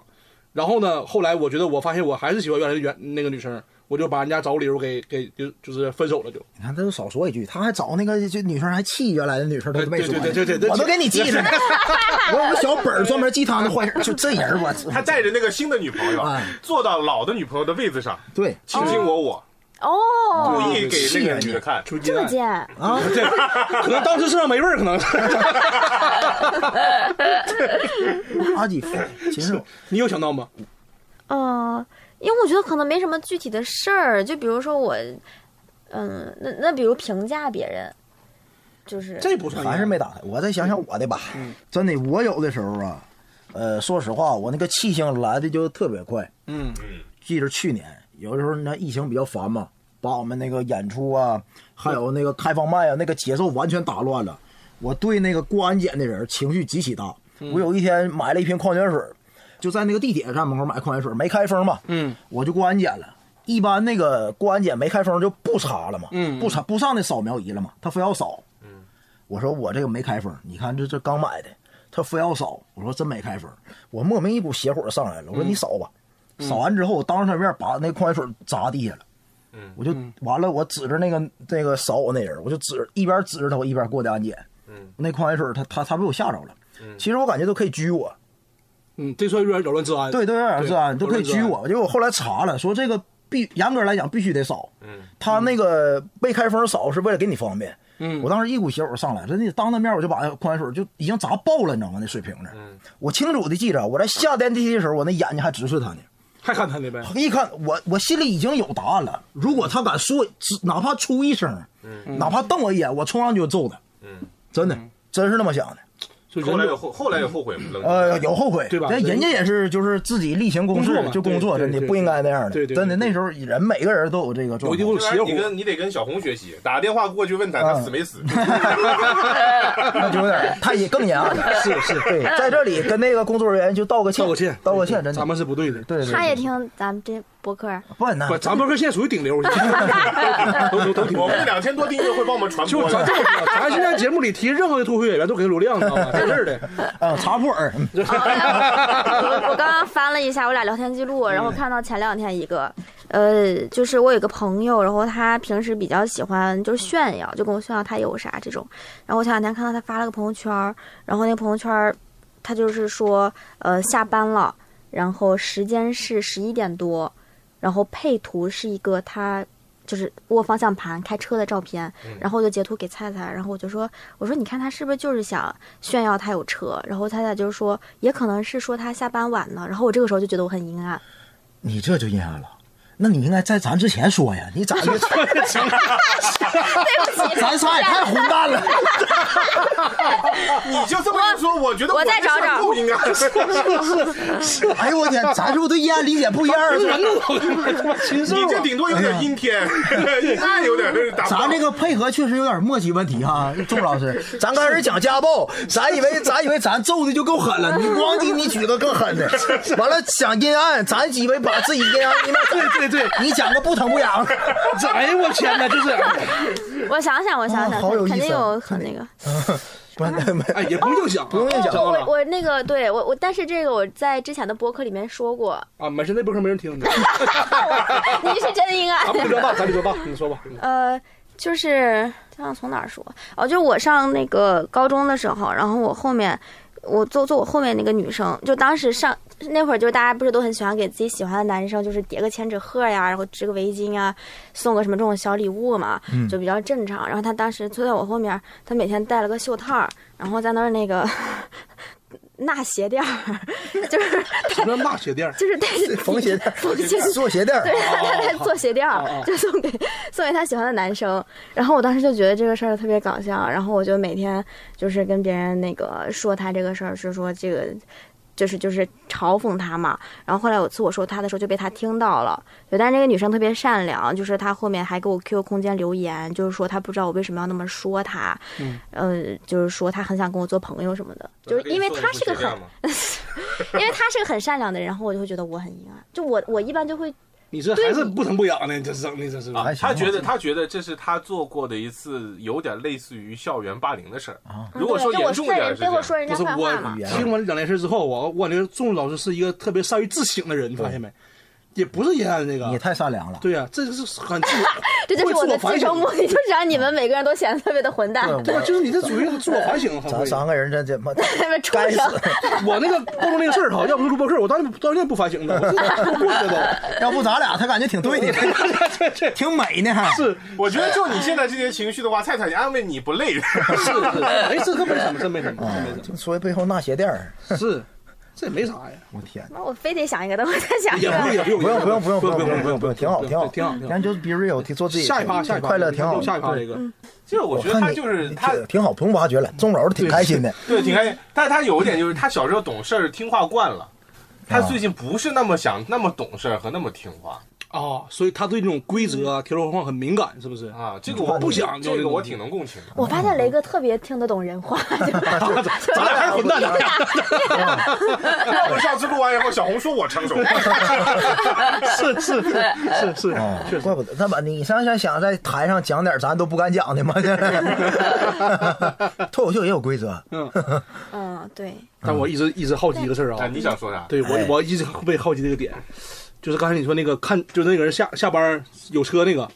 然后呢，后来我觉得我发现我还是喜欢原来的原那个女生，我就把人家找个理由给给就就是分手了就。你看，他就少说一句，他还找那个就女生还气原来的女生，他都没说。对对对对对我都给你记着呢。[laughs] 我有个小本儿专门记他的坏事，就这人我 [laughs] 他带着那个新的女朋友哎坐到老的女朋友的位子上，对卿卿我我，哦，故意给那个女的看。这么贱，啊，对，[laughs] 可能当时身上没味儿，可能是。垃圾废，禽兽。你有想到吗？嗯，因为我觉得可能没什么具体的事儿，就比如说我，嗯，那那比如评价别人，就是这不算还是没打开。我再想想我的吧。真的，我有的时候啊，呃，说实话，我那个气性来的就特别快。嗯记着去年有的时候那疫情比较烦嘛，把我们那个演出啊，还有那个开放麦啊，那个节奏完全打乱了。我对那个过安检的人情绪极其大。我有一天买了一瓶矿泉水，就在那个地铁站门口买矿泉水，没开封嘛，嗯，我就过安检了。一般那个过安检没开封就不查了嘛，嗯不查不上那扫描仪了嘛，他非要扫。嗯，我说我这个没开封，你看这这刚买的，他非要扫。我说真没开封，我莫名一股邪火上来了。我说你扫吧，扫完之后我当着他面把那矿泉水砸地下了。嗯我就完了，我指着那个那个扫我那人，我就指一边指着他，我一边过的安检。嗯，那矿泉水他他他被我吓着了。其实我感觉都可以拘我，嗯，这算有点扰乱治安。对，都有点治安，对都可以拘我。结果我后来查了，说这个必严格来讲必须得扫。嗯，他那个未开封扫是为了给你方便。嗯我当时一股邪火上来，真的当着面我就把矿泉水就已经砸爆了，你知道吗？那水瓶子。嗯我清楚的记着，我在下电梯的时候，我那眼睛还直视他呢。还看他那呗。一看我，我心里已经有答案了。如果他敢说，只哪怕出一声，嗯哪怕瞪我一眼，我冲上去就揍他。嗯，真的，真是那么想的。后来有后后来有后悔吗？呃，有后悔，对吧但人家也是就是自己例行公事工作嘛就工作，真的不应该那样的。对对对真的那时候人每个人都有这个状况你跟你得跟小红学习，打个电话过去问他死没死。[laughs] [laughs] 那就有点太也更严了。[laughs] 是是，对，在这里跟那个工作人员就道个歉，道个歉，道个歉，真的咱。们是不对的。对对，他也听咱们这播客啊，不那不，咱博客现在属于顶流，[laughs] 都都都挺我们两千多订阅会帮我们传就播就。咱这么说，咱现在节目里提任何的脱口秀演员都给流量，知道吗？在这儿的，啊，查普尔，我我刚刚翻了一下我俩聊天记录，然后看到前两天一个，呃，就是我有个朋友，然后他平时比较喜欢就是炫耀，就跟我炫耀他有啥这种。然后我前两天看到他发了个朋友圈，然后那个朋友圈，他就是说，呃，下班了，然后时间是十一点多，然后配图是一个他。就是握方向盘开车的照片，然后我就截图给菜菜，然后我就说，我说你看他是不是就是想炫耀他有车？然后菜菜就说，也可能是说他下班晚了。然后我这个时候就觉得我很阴暗，你这就阴暗了。那你应该在咱之前说呀，[laughs] 你咋就？[laughs] [laughs] 咱仨也太混蛋了。你就这么一说，我觉得我再这找找不应该。哎呦我天，咱是不是对阴暗理解不一样啊？禽兽你这顶多有点阴天，阴暗有点咱这个配合确实有点默契问题哈，钟老师。咱刚开始讲家暴，咱以为咱以为咱揍的就够狠了，你咣叽你举个更狠的，完了想阴暗，咱以为把自己阴暗阴暗，对对对，你讲个不疼不痒。这哎呦我天哪，就是，我想想，我想想，好有意思肯定有很那个。不没哎，也不用想，不用想我我那个对我我，但是这个我在之前的播客里面说过，啊，没事，那博客没人听的，你是真阴暗咱。不说吧，咱就说吧，你说吧。呃，就是这样从哪儿说？哦，就我上那个高中的时候，然后我后面。我坐坐我后面那个女生，就当时上那会儿，就是大家不是都很喜欢给自己喜欢的男生，就是叠个千纸鹤呀，然后织个围巾啊，送个什么这种小礼物嘛，就比较正常。然后她当时坐在我后面，她每天戴了个袖套，然后在那儿那个纳鞋垫儿，[laughs] 就是什么骂鞋垫儿？就是带缝鞋垫缝鞋做鞋垫儿对，他在做鞋垫儿，就送给送给他喜欢的男生。然后我当时就觉得这个事儿特别搞笑，然后我就每天就是跟别人那个说他这个事儿，是说这个。就是就是嘲讽他嘛，然后后来有次我说他的时候就被他听到了，对，但是那个女生特别善良，就是她后面还给我 QQ 空间留言，就是说她不知道我为什么要那么说她，嗯，呃，就是说她很想跟我做朋友什么的，就是因为她是个很，[laughs] 因为她是个很善良的人，然后我就会觉得我很阴暗，就我我一般就会你这还是不疼不痒的，这是整的，这是啊他觉得他觉得这是他做过的一次有点类似于校园霸凌的事儿。如果说严重一点是这样，不是我，听完两件事之后，我我感觉钟老师是一个特别善于自省的人，你发现没？也不是阴暗的那你，太善良了。对呀，这就是很自 [laughs] 这就是我的会自我反省自成目的，就是让你们每个人都显得特别的混蛋，对？就是你这属于自我反省。咱三个人这这妈 [laughs] 该死。！[laughs] 我那个暴露那个事儿哈，要不是录播客，我当然到现在不反省的，我这都过去了要不咱俩他感觉挺对的，这这挺美呢还。是我觉得就你现在这些情绪的话，菜菜安慰你不累。是是，没事，这没什么，真没什么，啊真没什么就说背后纳鞋垫儿，是，这也没啥呀，我天。那我非得想一个，等我再想一也不用。不用，不用不用不用不不用不用不用，挺好挺好挺好，挺好咱。就 be real，做自己，下一趴，下一趴，快乐挺好。下一趴这个，就我觉得他就是他，挺挺好，不用挖掘了。钟老师挺开心的，对，挺开心。但是他有一点就是，他小时候懂事儿、听话惯了，他最近不是那么想那么懂事儿和那么听话。啊，所以他对这种规则啊、条条框框很敏感，是不是？啊，这个我不想这个我挺能共情的。我发现雷哥特别听得懂人话，咱俩还是混蛋呢。[laughs] 我们上次录完以后，小红说我成熟，[laughs] 是是是是哦是，确实怪不得。那么你想想想在台上讲点咱都不敢讲的吗？[laughs] 脱口秀也有规则，嗯，对，但我一直一直好奇一个事儿啊，啊，你想说啥？对我哎我一直特别好奇这个点，就是刚才你说那个看，就是那个人下下班有车那个，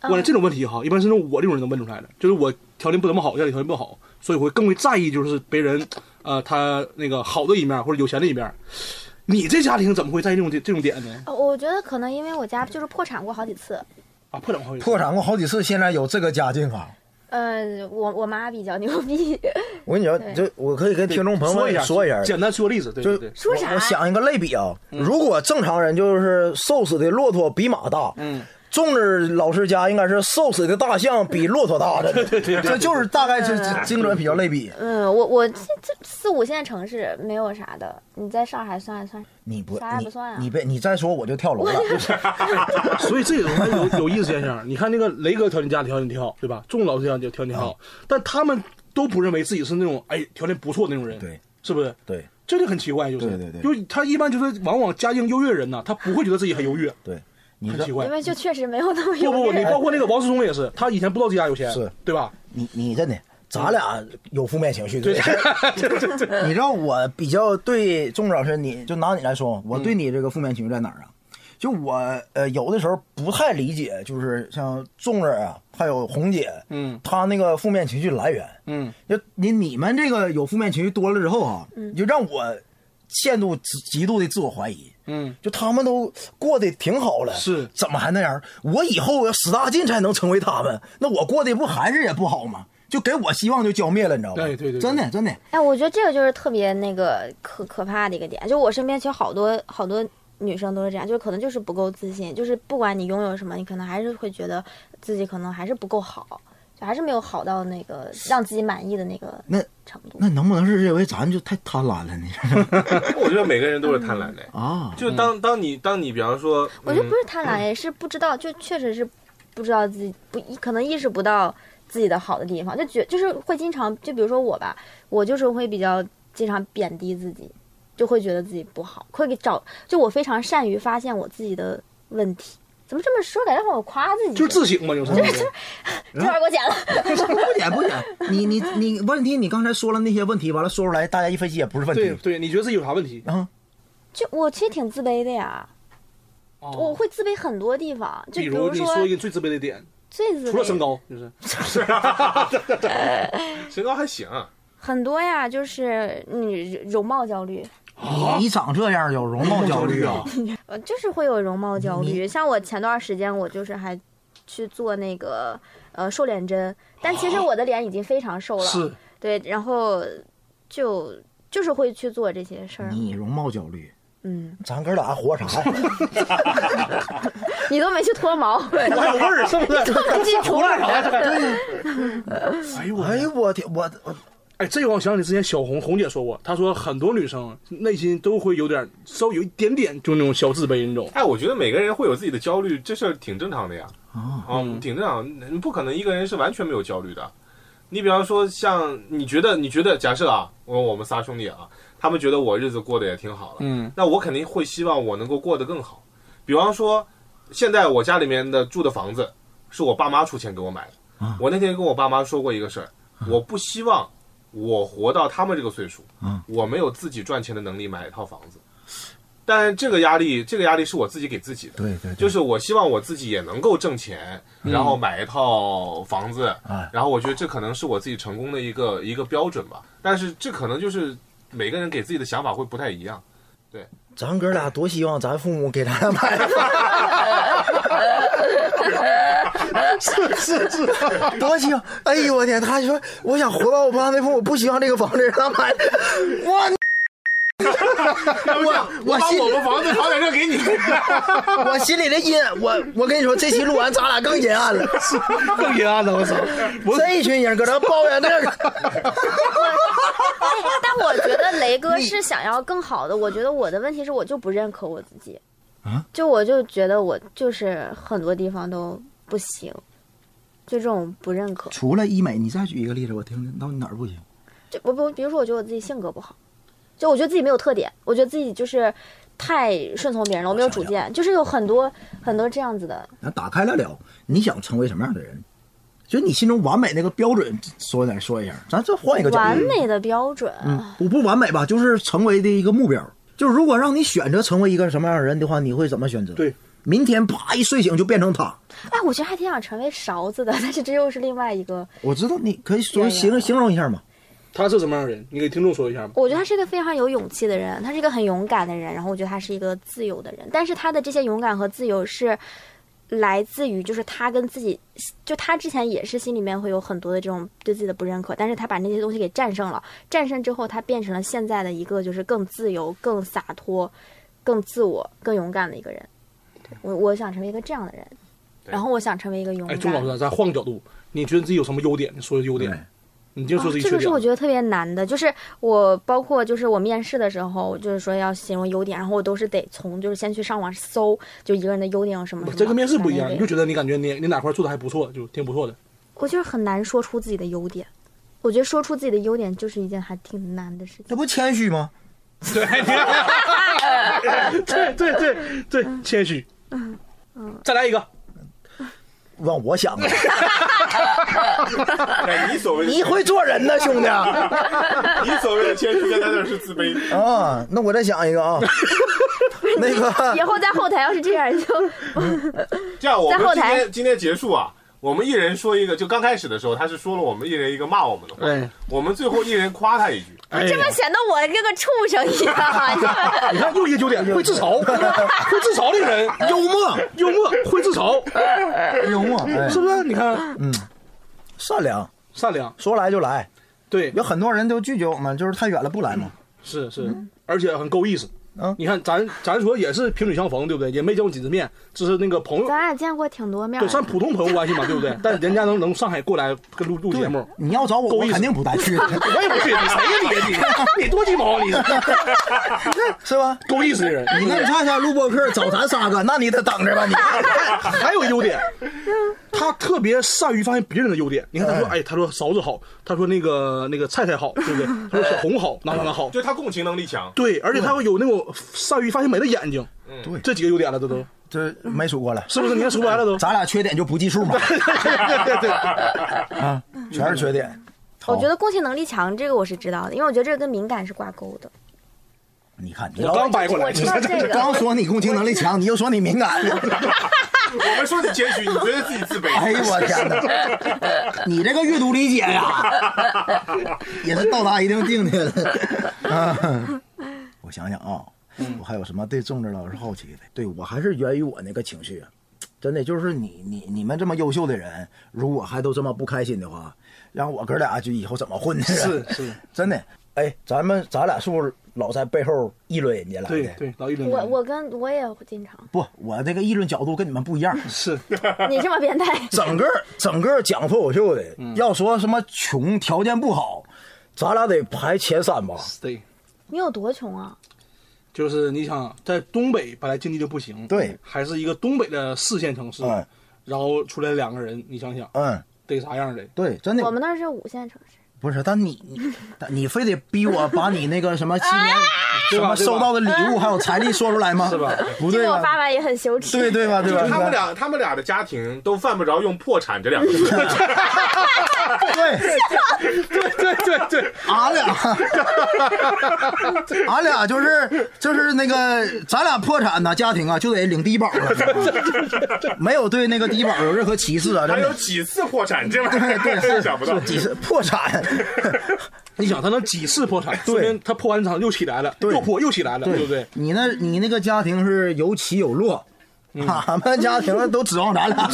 关于这种问题哈，一般是我这种人能问出来的，就是我条件不怎么好，家里条件不好，所以我会更会在意就是别人呃他那个好的一面或者有钱的一面。你这家庭怎么会在意这种这种点呢？呃我觉得可能因为我家就是破产过好几次，啊，破产好几次破产过好几次，现在有这个家境啊。呃，我我妈比较牛逼，[laughs] 我跟你说，对就我可以跟听众朋友说一下，们说一下，简单说个例子，对就对对，说啥我我想一个类比啊，如果正常人就是瘦死的骆驼比马大，嗯，仲子老师家应该是瘦死的大象比骆驼大的，[laughs] 对对这就是大概是精准比较类比。嗯，我我这这四五线城市没有啥的，你在上海算一算，你不你啥也不算啊你别你再说我就跳楼了。[laughs] [laughs] 所以这种还有有意思现象。你看那个雷哥条件家里条件挺好，对吧？仲老师家条件挺好，但他们都不认为自己是那种哎条件不错的那种人，对，是不是？对这就很奇怪，就是，对对对就是他一般就是往往家境优越的人呢，他不会觉得自己很优越，对，你这很奇怪因。为就确实没有那么有不不不，你包括那个王思聪也是，他以前不知道自己家有钱，是对吧？你你真的，咱俩有负面情绪对对。[laughs] 你知道我比较对钟老师，你就拿你来说，我嗯对你这个负面情绪在哪儿啊？就我呃有的时候不太理解，就是像钟儿啊，还有红姐，嗯她那个负面情绪来源。嗯，就你你们这个有负面情绪多了之后啊，嗯就让我陷入极极度的自我怀疑。嗯，就他们都过得挺好了，是怎么还那样？我以后要使大劲才能成为他们，那我过得不还是也不好吗？就给我希望就浇灭了，你知道吗？对对对对真的真的，哎，我觉得这个就是特别那个可可怕的一个点，就我身边其实好多好多女生都是这样，就是可能就是不够自信，就是不管你拥有什么，你可能还是会觉得自己可能还是不够好，就还是没有好到那个让自己满意的那个那程度。那能不能是认为咱就太贪婪了呢？[laughs] 我觉得每个人都是贪婪的。[laughs] 啊，就当当你当你比方说，我觉得不嗯是贪婪，也是不知道，就确实是不知道自己不可能意识不到自己的好的地方，就觉就是会经常就比如说我吧，我就是会比较经常贬低自己，就会觉得自己不好，会给找就我非常善于发现我自己的问题。怎么这么说？感觉好像夸自己，就是自省嘛，有时候。[laughs] 这段给我剪了。[laughs] 不剪不剪，你你你问题，你刚才说了那些问题，完了说出来，大家一分析也不是问题对对，你觉得自己有啥问题？啊。就我其实挺自卑的呀，我哦，会自卑很多地方，就比如如你说一个最自卑的点，最自卑除了身高，就是 [laughs] 身高还行，很多呀，就是你容貌焦虑，你你长这样有容貌焦虑啊？[laughs] 呃，就是会有容貌焦虑。像我前段时间，我就是还去做那个呃瘦脸针，但其实我的脸已经非常瘦了，是。对，然后就就是会去做这些事儿。你容貌焦虑，嗯，咱哥俩活啥？呀？[laughs] [laughs] 你都没去脱毛，我还有味儿，是不是？都没去除耳哎呦我哎呦我天，我我哎，这个我想起之前小红红姐说过，她说很多女生内心都会有点稍微有一点点就那种小自卑那种。哎，我觉得每个人会有自己的焦虑，这事儿挺正常的呀。啊，嗯，挺正常，你不可能一个人是完全没有焦虑的。你比方说，像你觉得，你觉得，假设啊，我我们仨兄弟啊，他们觉得我日子过得也挺好了，嗯那我肯定会希望我能够过得更好。比方说，现在我家里面的住的房子是我爸妈出钱给我买的。啊我那天跟我爸妈说过一个事儿，我不希望我活到他们这个岁数，嗯我没有自己赚钱的能力买一套房子。但这个压力，这个压力是我自己给自己的。对对，就是我希望我自己也能够挣钱，然后买一套房子，哎然后我觉得这可能是我自己成功的一个一个标准吧。但是这可能就是每个人给自己的想法会不太一样。对咱哥俩多希望咱父母给咱俩买，[laughs] 是是是，多希望！哎呦我天，他说我想活到我爸那步，我不希望这个房子让他买，我我我心里们房子房产证给你，我心里的阴，我我跟你说，这期录完咱俩更阴暗了。更阴暗了，我操！这一群人搁这抱怨那个，但我觉得雷哥是想要更好的。我觉得我的问题是，我就不认可我自己。啊就我就觉得我就是很多地方都不行，就这种不认可。除了医美，你再举一个例子，我听听到底哪儿不行？就我不，比如说，我觉得我自己性格不好，就我觉得自己没有特点，我觉得自己就是太顺从别人了，我没有主见，就是有很多很多这样子的。那打开了聊，你想成为什么样的人？就你心中完美那个标准，说点说一下。咱这换一个角度，完美的标准，嗯，不不完美吧，就是成为的一个目标。就是如果让你选择成为一个什么样的人的话，你会怎么选择？对，明天啪一睡醒就变成他。哎，我觉得还挺想成为勺子的，[laughs] 但是这又是另外一个。我知道，你可以说形形容一下嘛。他是什么样的人？你给听众说一下吗？我觉得他是一个非常有勇气的人，他是一个很勇敢的人，然后我觉得他是一个自由的人，但是他的这些勇敢和自由是来自于就是他跟自己，就他之前也是心里面会有很多的这种对自己的不认可，但是他把那些东西给战胜了，战胜之后他变成了现在的一个就是更自由、更洒脱、更自我、更勇敢的一个人。对我我想成为一个这样的人，然后我想成为一个勇哎，敢。钟老师，咱换个角度，你觉得自己有什么优点？你说说优点，你就说自己哦、这个是。我觉得特别难的，就是我包括就是我面试的时候，就是说要形容优点，然后我都是得从就是先去上网搜，就一个人的优点有什么什么。这个面试不一样，你就觉得你感觉你你哪块做的还不错，就挺不错的。我就是很难说出自己的优点。我觉得说出自己的优点就是一件还挺难的事情。这不谦虚吗？[laughs] [laughs] 对，对对对对，谦虚。再来一个，让我想啊，[laughs] 哎你所谓的你会做人呢，兄弟。[laughs] 你所谓的谦虚，在那是自卑。啊！那我再想一个啊，[laughs] 那个以后在后台要是这样就这样，我们今在后台天今天结束啊，我们一人说一个。就刚开始的时候，他是说了我们一人一个骂我们的话，哎我们最后一人夸他一句。哎这么显得我跟个畜生一样你看又一个优点，会自嘲，[laughs] 会自嘲的人，幽默，幽默，会自嘲，幽默，哎，是不是？你看嗯，善良，善良，说来就来。对，有很多人都拒绝我们，就是太远了不来嘛。是是，而且很够意思。嗯你看咱咱说也是萍水相逢，对不对？也没见过几次面，只是那个朋友，咱俩见过挺多面对。算普通朋友关系嘛，对不对？但人家能能上海过来跟录录节目，你要找我，我肯定不带去的，[laughs] 我也不去，你谁呀你？你 [laughs] 你多鸡毛你？[laughs] 是吧？够意思的人，你看，你看看录播客找咱仨个，那你得等着吧你。还有优点，他特别善于发现别人的优点。你看他说，哎，他说勺子好，他说那个那个菜菜好，对不对？[laughs] 他说小红好，哪哪哪好。就他共情能力强，对，而且他会有那种善于发现美的眼睛，对这几个优点了，这都这没数过了，是不是？你看说不来了都。咱俩缺点就不计数嘛，[laughs] 对对对，啊，全是缺点。我觉得共情能力强，这个我是知道的，因为我觉得这个跟敏感是挂钩的。你看，你刚掰过来，我知道这个刚说你共情能力强，[laughs] 你又说你敏感。我们说你谦虚，你觉得自己自卑。哎呦我天哪！[laughs] 你这个阅读理解呀，[laughs] 也是到达一定境界了。啊，我想想啊，我还有什么对政治老师好奇的？对我还是源于我那个情绪啊，真的就是你你你们这么优秀的人，如果还都这么不开心的话，让我哥俩就以后怎么混呢？是是，真的。哎，咱们咱俩是不是老在背后议论人家来的？对对，老议论。我我跟我也经常，不，我这个议论角度跟你们不一样。[laughs] 是 [laughs] 你这么变态，[laughs] 整个整个讲脱口秀的，嗯要说什么穷条件不好，咱俩得排前三吧。对，你有多穷啊？就是你想在东北本来经济就不行，对，还是一个东北的四线城市，嗯然后出来两个人，你想想嗯，得啥样的？对，真的我们那是五线城市，不是，但你你你非得逼我把你那个什么今年什么收到的礼物还有财力说出来吗？是吧？不对吧？发完也很羞耻。对对吧？对吧？他们俩，他们俩的家庭都犯不着用破产这两个字。[laughs] 对，对对对对，俺俩，[laughs] 俺俩就是就是那个，咱俩破产呐，家庭啊就得领低保了，没有对那个低保有任何歧视啊。还有几次破产，这玩意对对儿是想不到。几次破产，[laughs] 你想他能几次破产，说明他破完产又起来了，对。又破又起来了，对不对？你那，你那个家庭是有起有落，俺们家庭都指望咱俩，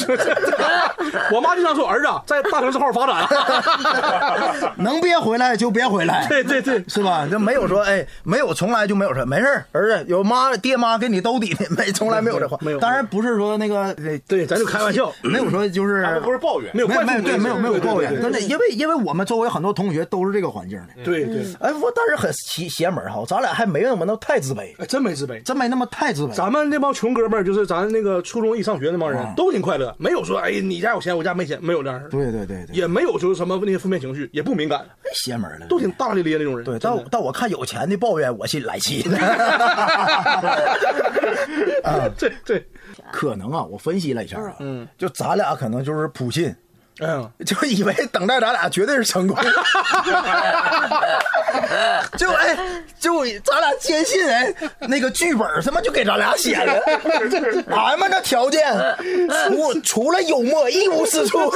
[laughs] 我妈经常说儿子啊在大城市好好发展啊。[laughs] 能别回来就别回来。对对对，是吧？就没有说，哎，没有，从来就没有说，没事儿儿子有妈爹妈给你兜底的，没，从来没有这话。没有当然不是说那个，呃对，咱就开玩笑，没有说就是不是抱怨，没有没有对没有没有抱怨，对真的，因为因为我们周围很多同学都是这个环境的。对对，哎，我但是很邪邪门哈，咱俩还没那么那么太自卑，哎，真没自卑。真没那么太自卑。咱们那帮穷哥们儿，就是咱那个初中一上学那帮人嗯，都挺快乐，没有说哎你家有钱我家没钱，没有这样对对对对，也没有就是什么那些负面情绪，也不敏感，太邪门儿了，都挺大咧咧那种人。对。但但我看有钱的抱怨，我心里来气。[laughs] 啊，这这，可能啊，我分析了一下啊，嗯，就咱俩可能就是普信。哎呀，[laughs] 就以为等待咱俩绝对是成功，[laughs] 就哎，就咱俩坚信哎，那个剧本他妈就给咱俩写了，俺们这条件除除了幽默一无是处，[laughs]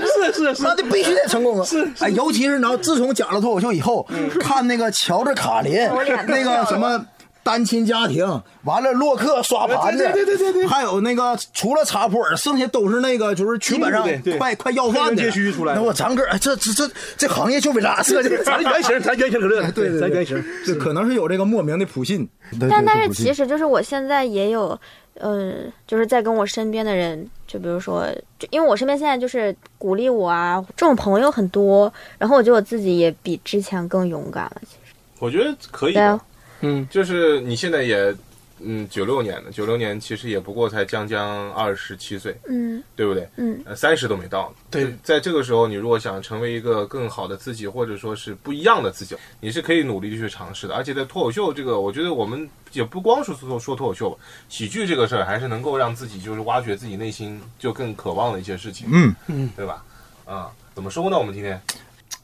是是是。那，就必须得成功啊！是哎，尤其是你知道自从讲了脱口秀以后，看那个乔治卡林那个什么。单亲家庭，完了洛克刷盘子，对对对对对还有那个除了查普尔，剩下都是那个就是基本上快快要饭的。区出来那我咱哥，哎这这这这行业就为咱设计的，咱原型，[laughs] 咱原型可乐，对对，咱原型。这可能是有这个莫名的普信，但但是其实就是我现在也有，呃，就是在跟我身边的人，就比如说，就因为我身边现在就是鼓励我啊，这种朋友很多，然后我觉得我自己也比之前更勇敢了。其实，我觉得可以对啊。嗯，就是你现在也，嗯，九六年的，九六年其实也不过才将将二十七岁，嗯对不对？嗯，呃，三十都没到。对在这个时候，你如果想成为一个更好的自己，或者说是不一样的自己，你是可以努力去尝试的。而且在脱口秀这个，我觉得我们也不光是说说脱口秀吧，喜剧这个事儿还是能够让自己就是挖掘自己内心就更渴望的一些事情，嗯，对吧？啊、怎么说呢？我们今天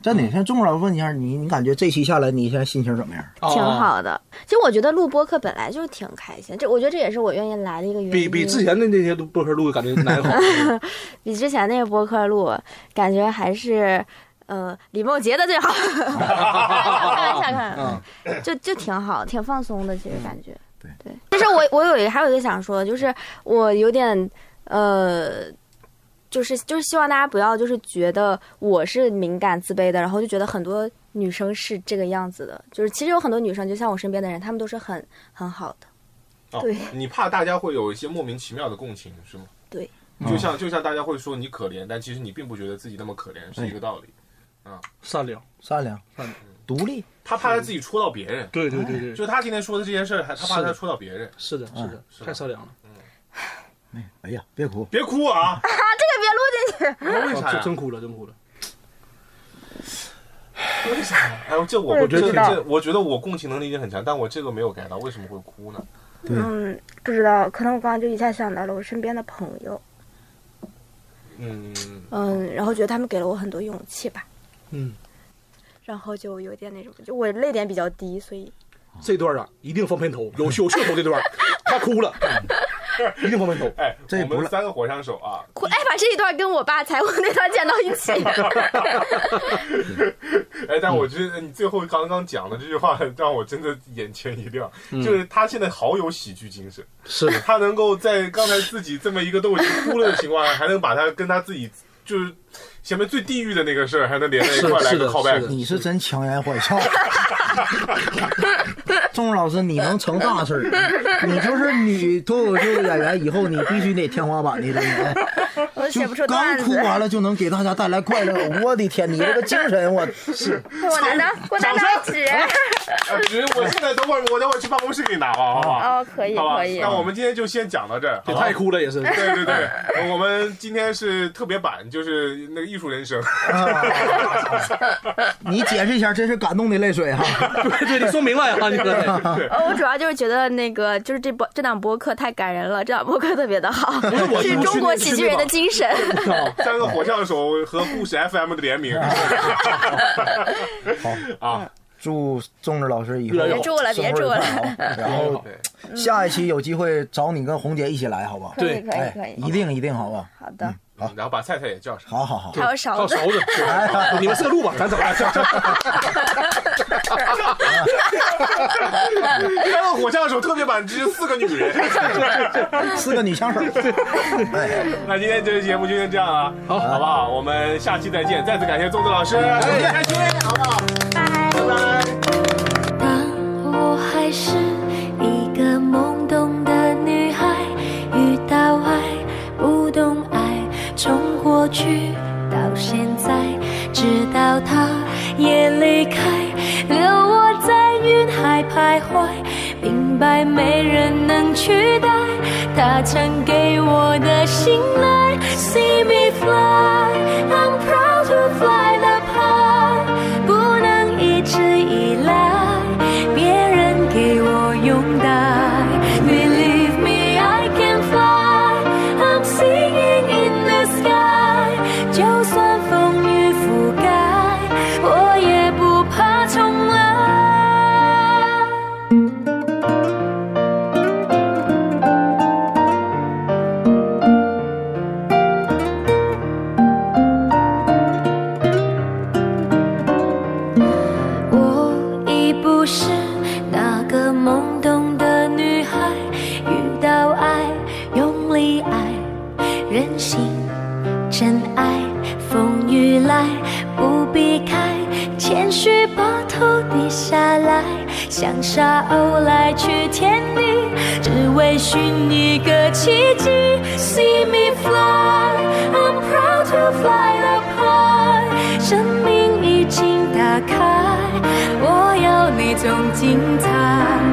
真的，像钟老师问一下你，你感觉这期下来你现在心情怎么样？挺哦。好的。其实我觉得录播客本来就挺开心，这我觉得这也是我愿意来的一个原因。比比之前的那些播客录感觉哪个好？[laughs] 比之前那个播客录，感觉还是呃李梦洁的最好。开玩笑，开玩笑，就就挺好，挺放松的，其实感觉。对对。但是我我有一个还有一个想说的，就是我有点呃。就是就是希望大家不要就是觉得我是敏感自卑的，然后就觉得很多女生是这个样子的。就是其实有很多女生，就像我身边的人，她们都是很很好的。哦对，你怕大家会有一些莫名其妙的共情，是吗？对，就像就像大家会说你可怜，但其实你并不觉得自己那么可怜，是一个道理。嗯善良，善良、善良独立，他怕他自己戳到别人，对对对对，就他今天说的这件事儿，还他怕他戳到别人。是的，是的，太善良了。哎呀，别哭，别哭啊！[laughs] 这个别录进去。为啥呀？真真哭了，真哭了。[laughs] 为啥呀？哎，这我我觉得这我觉得我共情能力已经很强，但我这个没有 get 到，为什么会哭呢？嗯，不知道，可能我刚刚就一下想到了我身边的朋友，嗯，嗯，然后觉得他们给了我很多勇气吧，嗯，然后就有点那种，就我泪点比较低，所以这段啊，一定放片头，有有噱头这段，他哭了，[laughs] [laughs] 一定放片头。哎，我这不是们三个火枪手啊，哭，哎，把这一段跟我爸采访那段剪到一起，[laughs] 哎，但我觉得你最后刚刚讲的这句话让我真的眼前一亮，就是他现在好有喜剧精神，是，他能够在刚才自己这么一个都已经哭了的情况下，还能把他跟他自己就是前面最地狱的那个事儿还能连在一块来个是的 callback 是。的你是真强颜欢笑。[laughs] 钟老师，你能成大事儿，你就是女脱口秀演员，以后你必须得天花板的，真的。我写不出就刚段子。哭完了就能给大家带来快乐，我的天，你这个精神，我是 [laughs] 我拿拿，给我拿拿纸。啊，纸我现在等会儿我等会儿去办公室给你拿吧，好不好？哦，可以可以那。我们今天就先讲到这儿，也太哭了，也是。对对对，[laughs] 我们今天是特别版，就是那个艺术人生。你解释一下，这是感动的泪水哈。[laughs] 对对，你说明白啊，[laughs] 你哥。呃，我主要就是觉得那个，就是这播这档播客太感人了，这档播客特别的好，我是中国喜剧人的精神。[laughs] 三个火枪手和故事 FM 的联名。好啊，祝粽子老师以后别住了别住了然后，下一期有机会找你跟红姐一起来，好吧？可以对可以可哎，以，一定一定，好吧？好的。好然后把菜菜也叫上。好好好，还有勺子，勺子，你们四个录吧，咱走了。[laughs] 开个火枪手特别版之四个女人。[laughs] 四个女枪手。哎，那今天这期节目就先这样啊，好，好不好？我们下期再见。再次感谢粽子老师，开心，好不好？拜。拜去到现在，直到他也离开，留我在云海徘徊，明白没人能取代他曾给我的信赖。See me fly, I'm proud to fly 一种精彩。